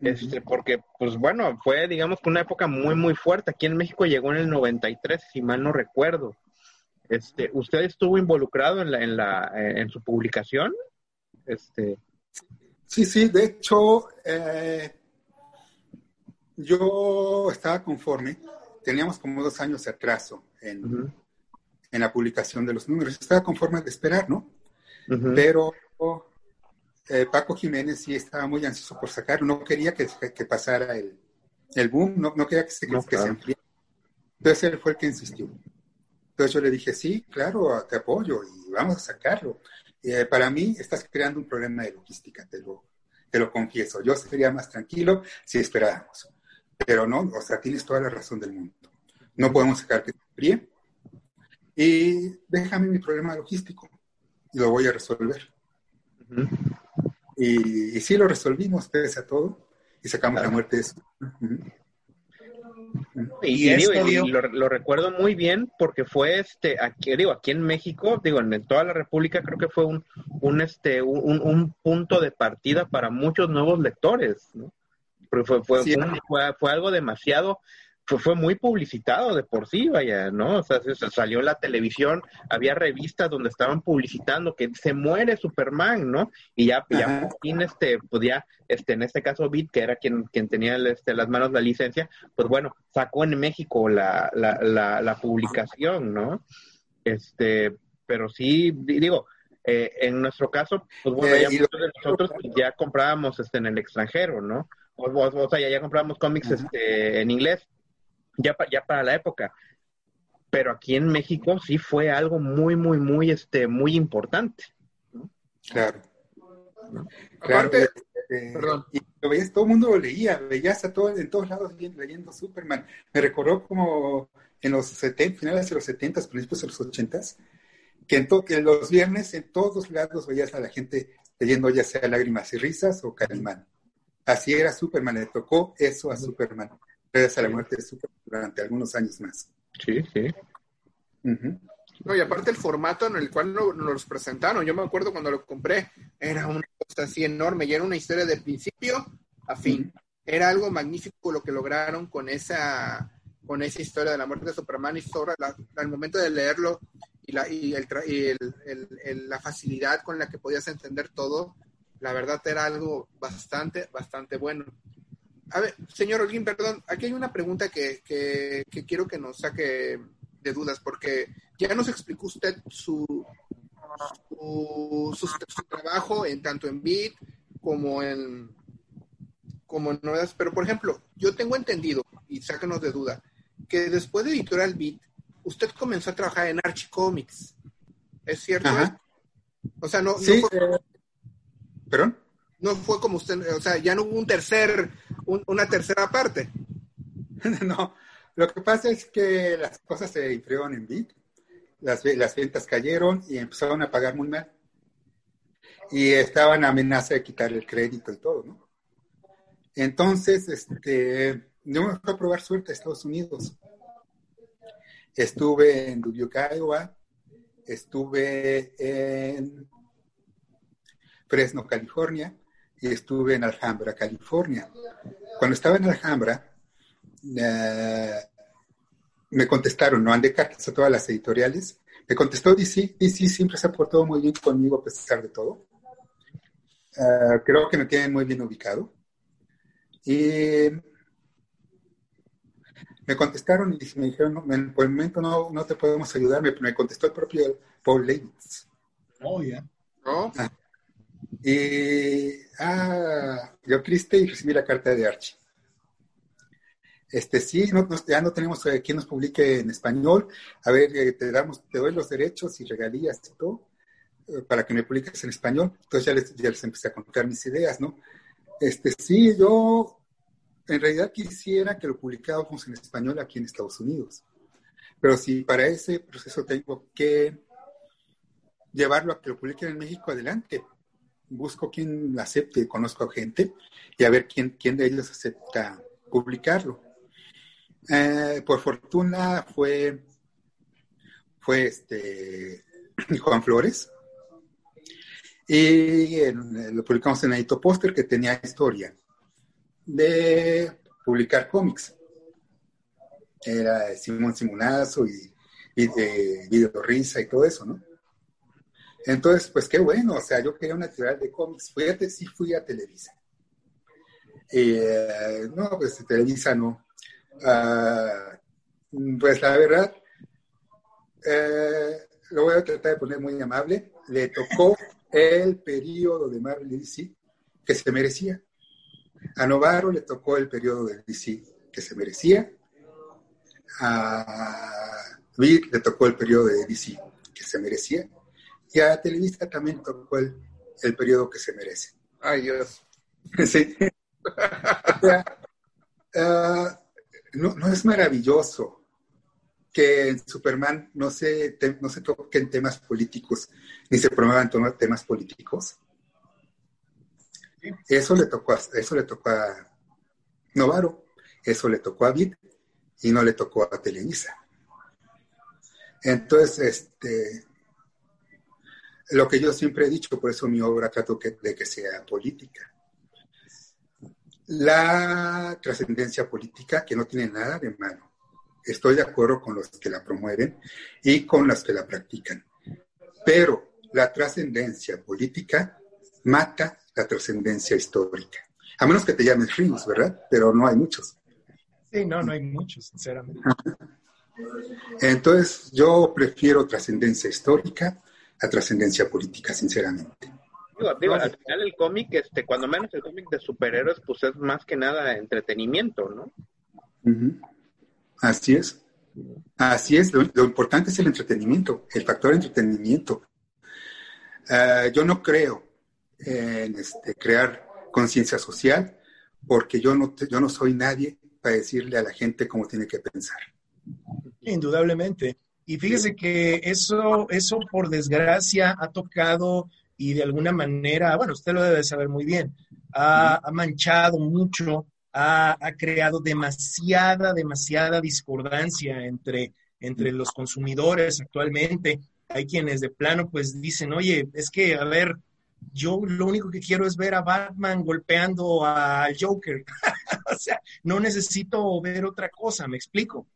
Este, porque, pues bueno, fue, digamos, una época muy, muy fuerte. Aquí en México llegó en el 93, si mal no recuerdo. Este, ¿Usted estuvo involucrado en, la, en, la, en su publicación? Este... Sí, sí, de hecho, eh, yo estaba conforme. Teníamos como dos años de atraso en, en la publicación de los números. Estaba conforme de esperar, ¿no? Pero eh, Paco Jiménez sí estaba muy ansioso por sacarlo, no quería que, que pasara el, el, boom, no, no quería que se, que se ampliara. Entonces él fue el que insistió. Entonces yo le dije, sí, claro, te apoyo y vamos a sacarlo. Eh, para mí estás creando un problema de logística, te lo, te lo confieso. Yo sería más tranquilo si esperáramos. Pero no, o sea, tienes toda la razón del mundo. No podemos sacar que te Y déjame mi problema logístico y lo voy a resolver. y, y, sí lo resolvimos, pese a todo, y sacamos la muerte de eso. Y, lo, recuerdo muy bien porque fue este aquí digo aquí en México digo en, toda la República creo que fue un un este un, un punto de partida para muchos nuevos lectores ¿no? Fue fue, fue, fue algo demasiado fue, fue muy publicitado de por sí, vaya, ¿no? O sea, salió en la televisión, había revistas donde estaban publicitando que se muere Superman, ¿no? Y ya, ya por fin, este, podía, este, en este caso, Bit, que era quien, quien tenía este, las manos la licencia, pues bueno, sacó en México la, la, la, la publicación, ¿no? Este, pero sí, digo, eh, en nuestro caso, pues bueno, ya muchos de nosotros pues, ya comprábamos este, en el extranjero, ¿no? O, o, sea, ya, ya comprábamos cómics este, en inglés ya, ya para la época. Pero aquí en México sí fue algo muy, muy, muy, este, muy importante. Claro. Claro. Este, y lo veías, todo el mundo lo leía, veías a todo, en todos lados leyendo Superman. Me recordó como en los 70, finales de los 70, principios de los 80, que en, que los viernes en todos lados veías a la gente leyendo ya sea Lágrimas y Risas o Calimán. Así era Superman, le tocó eso a Superman gracias a la muerte de Superman durante algunos años más. Sí, sí. No, y aparte el formato en el cual nos, nos presentaron, yo me acuerdo cuando lo compré, era una cosa así enorme y era una historia de principio a fin. Era algo magnífico lo que lograron con esa, con esa historia de la muerte de Superman y sobre al momento de leerlo y, la, y, el, el, la facilidad con la que podías entender todo, la verdad era algo bastante, bastante bueno. A ver, señor Olguín, perdón, aquí hay una pregunta que, que, quiero que nos saque de dudas, porque ya nos explicó usted su, su, trabajo en tanto en Bit como en como en novedades, pero por ejemplo, yo tengo entendido, y sáquenos de duda, que después de Editorial Beat, usted comenzó a trabajar en Archie Comics. ¿Es cierto? O sea, no, sí, eh, ¿Perdón? no fue como usted, o sea, ya no hubo un tercer, una tercera parte. (laughs) no, lo que pasa es que las cosas se enfriaron en Bit, las, las ventas cayeron y empezaron a pagar muy mal. Y estaban amenaza de quitar el crédito y todo, ¿no? Entonces, este, yo me fui a probar suerte a Estados Unidos. Estuve en Dubuque, Iowa, estuve en Fresno, California, y estuve en Alhambra, California. Cuando estaba en Alhambra, eh, me contestaron, no mandé cartas a todas las editoriales. Me contestó DC, DC siempre se ha portado muy bien conmigo a pesar de todo. Eh, creo que me tienen muy bien ubicado. Y me contestaron y me dijeron, por el momento no, no te podemos ayudar. Me, me contestó el propio Paul Levitz. Oh, ya. Ah, y, ah, yo triste y recibí la carta de Archie. Este, sí, ya no tenemos eh, quien nos publique en español. A ver, eh, te damos, te doy los derechos y regalías y todo eh, para que me publiques en español. Entonces ya les, ya les empecé a contar mis ideas, ¿no? Este, sí, yo en realidad quisiera que lo publicáramos en español aquí en Estados Unidos. Pero si para ese proceso tengo que llevarlo a que lo publiquen en México, adelante. Busco quien acepte, conozco gente y a ver quién, quién de ellos acepta publicarlo. Eh, por fortuna fue, fue este (clears throat) Juan Flores. Y lo publicamos en Edito Póster, que tenía historia de publicar cómics. Era Simón Simonazo y, y de Video Risa y todo eso, ¿no? Entonces, pues qué bueno, o sea, yo quería una actividad de cómics. Fíjate, sí fui a Televisa. Eh, no, pues Televisa no. Ah, pues la verdad, eh, lo voy a tratar de poner muy amable. Le tocó el periodo de Marvel DC que se merecía. A Novaro le tocó el periodo de DC que se merecía. A Vic le tocó el periodo de DC que se merecía y a Televisa también tocó el, periodo que se merece. Ay, Dios. (laughs) Sí. (laughs) Ah, no, es maravilloso que en Superman no se, no se toquen temas políticos ni se promuevan temas políticos. Eso le tocó a, eso le tocó a Novaro, eso le tocó a Vid y no le tocó a Televisa. Entonces, este, lo que yo siempre he dicho, por eso mi obra trato de que sea política. La trascendencia política que no tiene nada de malo. Estoy de acuerdo con los que la promueven y con los que la practican. Pero la trascendencia política mata la trascendencia histórica. A menos que te llames Ríos, ¿verdad? Pero no hay muchos. Sí, no, no hay muchos, sinceramente. Entonces, yo prefiero trascendencia histórica a trascendencia política, sinceramente. Digo, al final el cómic, este, cuando menos el cómic de superhéroes, pues es más que nada entretenimiento, ¿no? Así es. Así es, lo, importante es el entretenimiento, el factor entretenimiento. Ah, yo no creo en este, crear conciencia social porque yo no, yo no soy nadie para decirle a la gente cómo tiene que pensar. Indudablemente. Y fíjese que eso, eso por desgracia ha tocado y de alguna manera, bueno, usted lo debe saber muy bien, ha, manchado mucho, ha, creado demasiada, demasiada discordancia entre, entre los consumidores actualmente. Hay quienes de plano pues dicen, oye, es que, a ver, yo lo único que quiero es ver a Batman golpeando al Joker. (laughs) o sea, no necesito ver otra cosa, me explico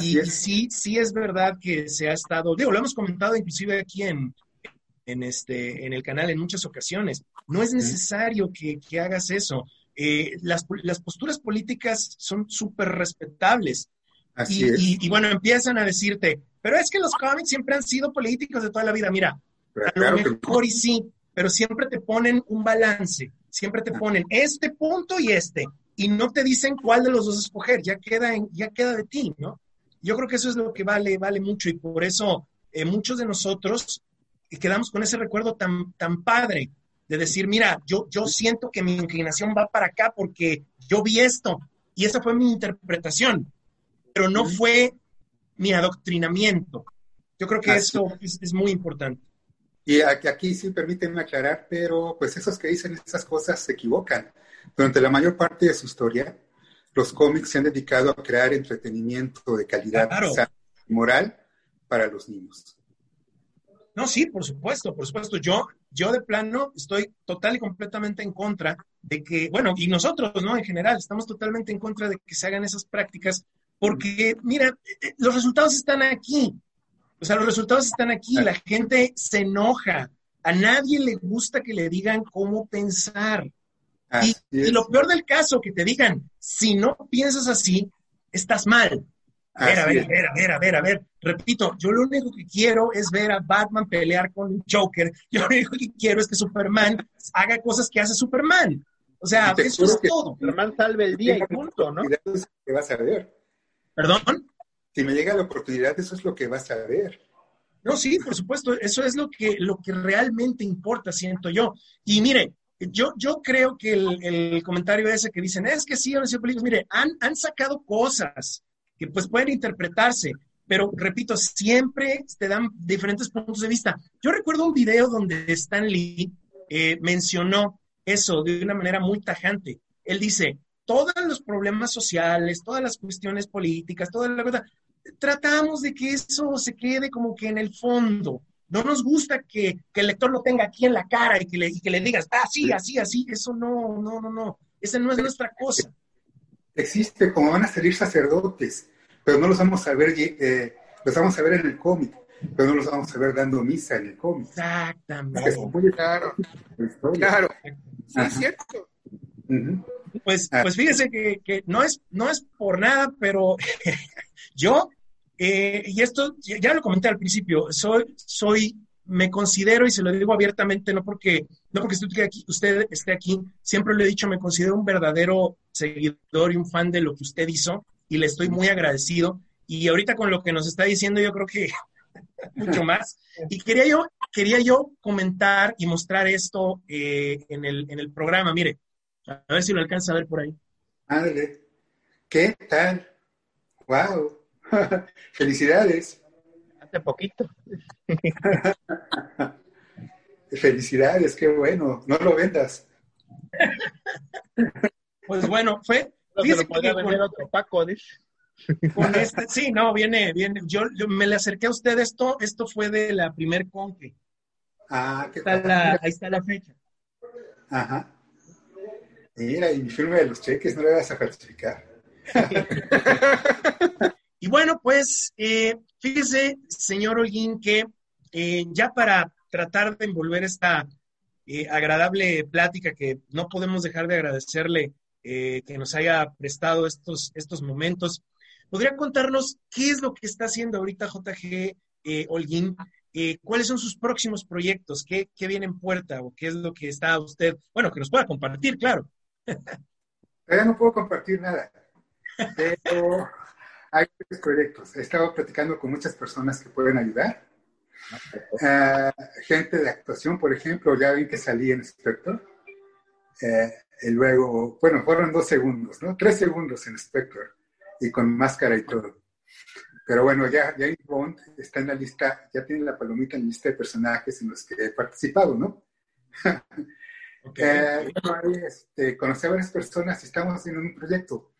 y, sí, sí es verdad que se ha estado, digo, lo hemos comentado inclusive aquí en, en, este, en el canal en muchas ocasiones. No es necesario que, que hagas eso. Eh, las, las, posturas políticas son súper respetables. Así y, es. Y, bueno, empiezan a decirte, pero es que los cómics siempre han sido políticos de toda la vida. Mira, a lo mejor y sí, pero siempre te ponen un balance, siempre te ah. ponen este punto y este, y no te dicen cuál de los dos escoger, ya queda, en, ya queda de ti, ¿no? Yo creo que eso es lo que vale, vale mucho y por eso eh, muchos de nosotros quedamos con ese recuerdo tan, tan padre de decir, mira, yo, yo siento que mi inclinación va para acá porque yo vi esto y esa fue mi interpretación, pero no fue mi adoctrinamiento. Yo creo que eso es, muy importante. Y aquí, sí permítanme aclarar, pero pues esos que dicen esas cosas se equivocan. Durante la mayor parte de su historia, los cómics se han dedicado a crear entretenimiento de calidad moral para los niños. No, sí, por supuesto, por supuesto. Yo, yo de plano estoy total y completamente en contra de que, bueno, y nosotros, ¿no? En general, estamos totalmente en contra de que se hagan esas prácticas, porque, mira, eh, eh, los resultados están aquí. O sea, los resultados están aquí. La gente se enoja. A nadie le gusta que le digan cómo pensar. Y, lo peor del caso, que te digan, si no piensas así, estás mal. A ver, a ver, a ver, a ver, a ver, a ver. Repito, yo lo único que quiero es ver a Batman pelear con un Joker. Yo lo único que quiero es que Superman haga cosas que hace Superman. O sea, eso es todo. Superman salve el día y punto, ¿no? Que vas a ver. ¿Perdón? Si me llega la oportunidad, eso es lo que vas a ver. No, sí, por supuesto, eso es lo que, lo que realmente importa, siento yo. Y mire, yo, yo creo que el, comentario ese que dicen, es que sí, han mire, han sacado cosas que pues pueden interpretarse, pero repito, siempre te dan diferentes puntos de vista. Yo recuerdo un video donde Stan Lee eh, mencionó eso de una manera muy tajante. Él dice, todos los problemas sociales, todas las cuestiones políticas, toda la verdad, tratamos de que eso se quede como que en el fondo. No nos gusta que, el lector lo tenga aquí en la cara y que le, que le digas, ah, sí, así, así. Eso no, no, no, no. Esa no es nuestra cosa. Existe, como van a salir sacerdotes, pero no los vamos a ver, eh, los vamos a ver en el cómic, pero no los vamos a ver dando misa en el cómic. Exactamente. claro. Claro. Sí, es cierto. Pues, ah. pues fíjese que, que, no, es, no es por nada, pero (laughs) yo eh, y esto ya lo comenté al principio, soy, soy, me considero y se lo digo abiertamente, no porque, no porque usted, aquí, usted esté aquí, siempre lo he dicho, me considero un verdadero seguidor y un fan de lo que usted hizo y le estoy muy agradecido. Y ahorita con lo que nos está diciendo, yo creo que (laughs) mucho más. Y quería yo, quería yo comentar y mostrar esto eh, en, el, en el programa. Mire, a ver si lo alcanza a ver por ahí. Ándale. ¿Qué tal? ¡Wow! (laughs) Felicidades. Hace poquito. (laughs) Felicidades, qué bueno. No lo vendas. (laughs) Pues bueno, fue. otro Paco, con este, sí, no, viene, viene. Yo, me le acerqué a usted esto, esto fue de la primer conque. Ah, qué tal. ahí está la fecha. Ajá. Mira, y mi firma de los cheques no le vas a falsificar. Y bueno, pues eh, fíjese, señor Holguín, que eh, ya para tratar de envolver esta eh, agradable plática que no podemos dejar de agradecerle que nos haya prestado estos, estos momentos, ¿podría contarnos qué es lo que está haciendo ahorita JG Holguín? ¿Cuáles son sus próximos proyectos? ¿Qué, ¿Qué viene en puerta? ¿O qué es lo que está usted? Bueno, que nos pueda compartir, claro. Todavía no puedo compartir nada. Pero hay varios proyectos. He estado platicando con muchas personas que pueden ayudar. Uh, gente de actuación, por ejemplo, ya ven que salí en Spectre. Eh, y luego, bueno, fueron dos segundos, ¿no? Tres segundos en Spectre y con máscara y todo. Pero bueno, ya James Bond está en la lista, ya tiene la palomita en la lista de personajes en los que he participado, ¿no? (laughs) Okay. eh, este, conocí a varias personas y estamos haciendo un proyecto.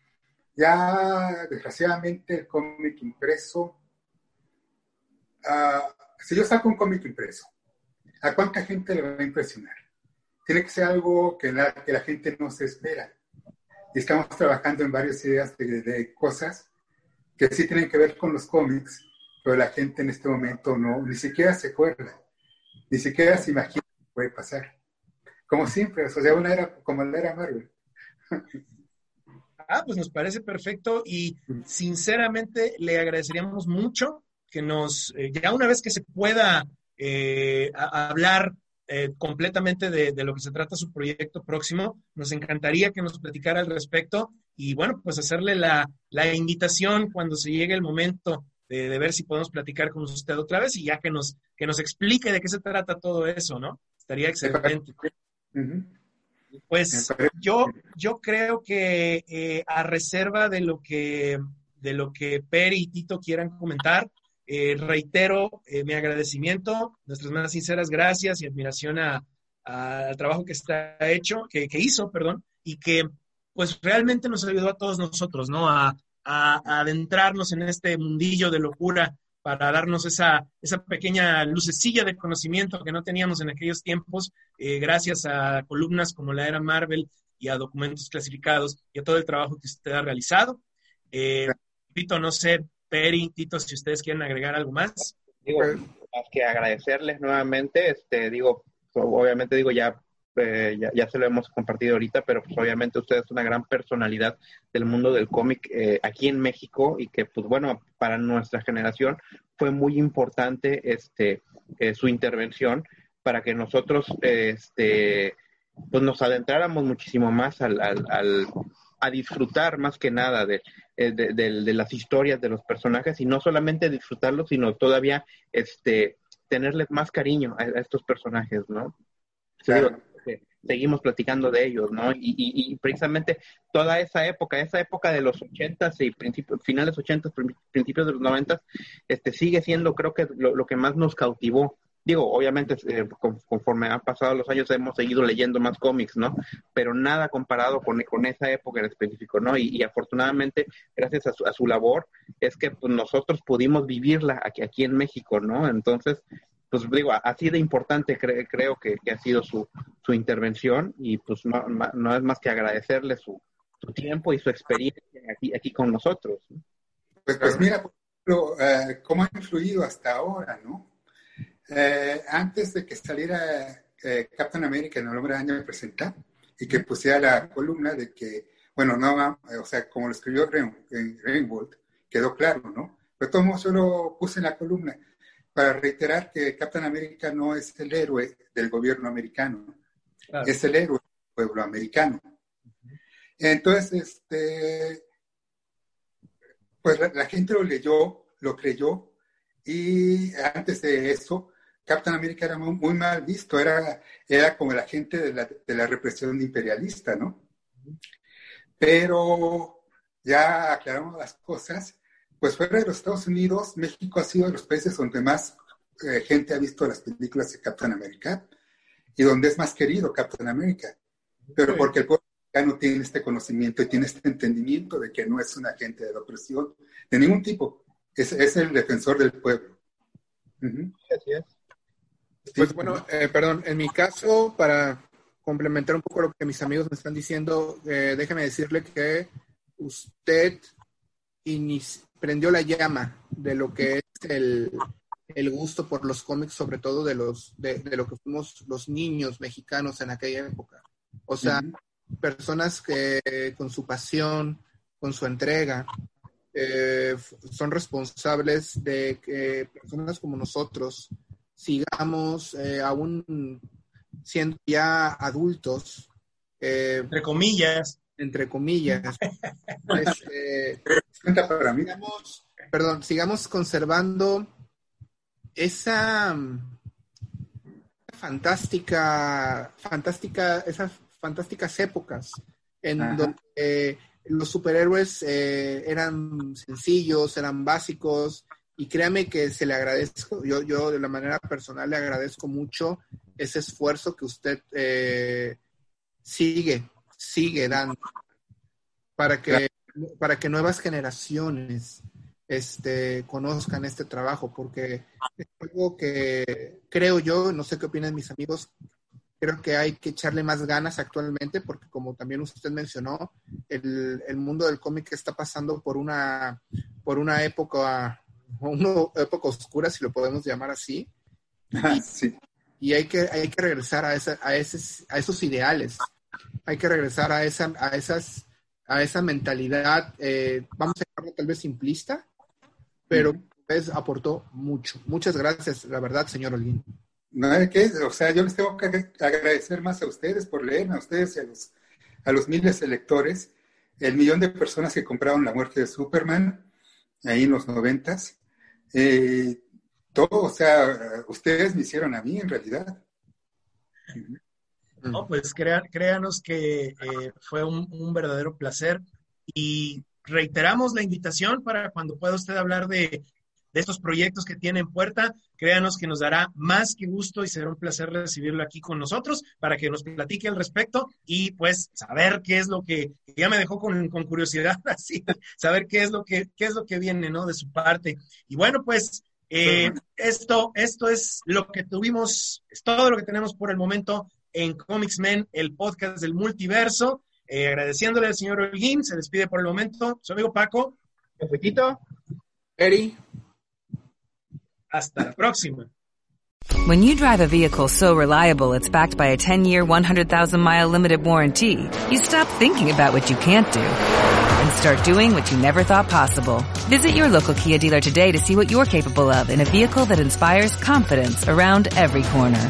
Ya, desgraciadamente, el cómic impreso, uh, si yo saco un cómic impreso, ¿a cuánta gente le va a impresionar? Tiene que ser algo que la, que la gente no se espera. Y estamos trabajando en varias ideas de, de cosas que sí tienen que ver con los cómics, pero la gente en este momento no, ni siquiera se acuerda, ni siquiera se imagina que puede pasar. Como siempre, o sea, una era como la era Marvel. (laughs) Ah, pues nos parece perfecto y sinceramente le agradeceríamos mucho que nos, eh, ya una vez que se pueda eh, hablar eh, completamente de, lo que se trata su proyecto próximo, nos encantaría que nos platicara al respecto y bueno, pues hacerle la, invitación cuando se llegue el momento de, ver si podemos platicar con usted otra vez y ya que nos, que nos explique de qué se trata todo eso, ¿no? Estaría excelente. Pues yo, yo creo que eh, a reserva de lo que, de lo que Peri y Tito quieran comentar, eh, reitero eh, mi agradecimiento, nuestras más sinceras gracias y admiración al trabajo que está hecho, que, que, hizo, perdón, y que pues realmente nos ayudó a todos nosotros, ¿no? A, a adentrarnos en este mundillo de locura para darnos esa, esa pequeña lucecilla de conocimiento que no teníamos en aquellos tiempos, eh, gracias a columnas como la era Marvel y a documentos clasificados y a todo el trabajo que usted ha realizado. Eh, Tito, no sé, Peri, Tito, si ustedes quieren agregar algo más. Digo, más que agradecerles nuevamente, este, digo, obviamente digo, ya eh, ya, se lo hemos compartido ahorita, pero pues obviamente usted es una gran personalidad del mundo del cómic eh, aquí en México y que pues bueno, para nuestra generación fue muy importante este eh, su intervención para que nosotros este pues nos adentráramos muchísimo más al, al, a disfrutar más que nada de, de, las historias de los personajes y no solamente disfrutarlos, sino todavía este tenerles más cariño a, estos personajes, ¿no? que seguimos platicando de ellos, ¿no? Y, precisamente toda esa época, esa época de los ochentas y principios, finales ochentas, principios de los noventas, este, sigue siendo creo que lo, lo que más nos cautivó digo, obviamente eh, conforme han pasado los años hemos seguido leyendo más cómics, ¿no? Pero nada comparado con, con esa época en específico, ¿no? Y, afortunadamente, gracias a su, a su, labor, es que pues, nosotros pudimos vivirla aquí, aquí en México, ¿no? Entonces, pues digo, así de importante creo que, ha sido su, su intervención y pues no, no es más que agradecerle su, su tiempo y su experiencia aquí, aquí con nosotros. Pues, pues mira, eh, cómo ha influido hasta ahora, ¿no? Eh, antes de que saliera eh, Captain America en el hombre de año me presentar y que pusiera la columna de que, bueno, no, o sea, como lo escribió Rainbow, quedó claro, ¿no? Pero todo yo lo puse en la columna para reiterar que Captain America no es el héroe del gobierno americano, es el héroe del pueblo americano. Entonces, este, pues la gente lo leyó, lo creyó, y antes de eso, Captain America era muy, mal visto, era, era como la gente de la, de la represión imperialista, ¿no? Pero ya aclaramos las cosas, pues fuera de los Estados Unidos, México ha sido de los países donde más eh, gente ha visto las películas de Captain America y donde es más querido Captain America. Pero porque el pueblo no tiene este conocimiento y tiene este entendimiento de que no es un agente de la opresión de ningún tipo, es, es el defensor del pueblo. Así es. Pues bueno, eh, perdón, en mi caso, para complementar un poco lo que mis amigos me están diciendo, eh, déjeme decirle que usted prendió la llama de lo que es el, gusto por los cómics, sobre todo de, los, de, lo que fuimos los niños mexicanos en aquella época. O sea, personas que con su pasión, con su entrega, eh, son responsables de que personas como nosotros sigamos eh, aún siendo ya adultos. Eh, entre comillas. Entre comillas. este, sigamos, perdón, sigamos conservando esa fantástica, fantástica, esas fantásticas épocas en donde los superhéroes eh, eran sencillos, eran básicos, y créame que se le agradezco, yo, yo de la manera personal le agradezco mucho ese esfuerzo que usted eh, sigue, sigue dando para que, para que nuevas generaciones este, conozcan este trabajo, porque es algo que creo yo, no sé qué opinan mis amigos, creo que hay que echarle más ganas actualmente, porque como también usted mencionó, el, el mundo del cómic está pasando por una, por una época (laughs) una época oscura, si lo podemos llamar así. Ah, sí. Y hay que, hay que regresar a, esa, a, esos, a esos ideales. Hay que regresar a, esa, a, esas, a esa mentalidad, eh, vamos a llamarlo tal vez simplista, pero pues, aportó mucho. Muchas gracias, la verdad, señor Olguín. No, que, o sea, yo les tengo que agradecer más a ustedes por leer, a ustedes y a los, a los miles de lectores, el millón de personas que compraron La muerte de Superman, ahí en los noventas, eh, todo, o sea, ustedes me hicieron a mí en realidad. No, pues créanos que eh, fue un, verdadero placer y reiteramos la invitación para cuando pueda usted hablar de, de estos proyectos que tiene en puerta. Créanos que nos dará más que gusto y será un placer recibirlo aquí con nosotros para que nos platique al respecto y pues saber qué es lo que, ya me dejó con, curiosidad, (laughs) así, saber qué es lo que, qué es lo que viene, ¿no? De su parte. Y bueno, pues eh, esto, esto es lo que tuvimos, es todo lo que tenemos por el momento en Comics Men, el podcast del multiverso. Eh, agradeciéndole al señor Holguín, se despide por el momento. Su amigo Paco. Perfectito. Eri. Hasta la próxima. When you drive a vehicle so reliable it's backed by a 10-year, 100,000-mile limited warranty, you stop thinking about what you can't do and start doing what you never thought possible. Visit your local Kia dealer today to see what you're capable of in a vehicle that inspires confidence around every corner.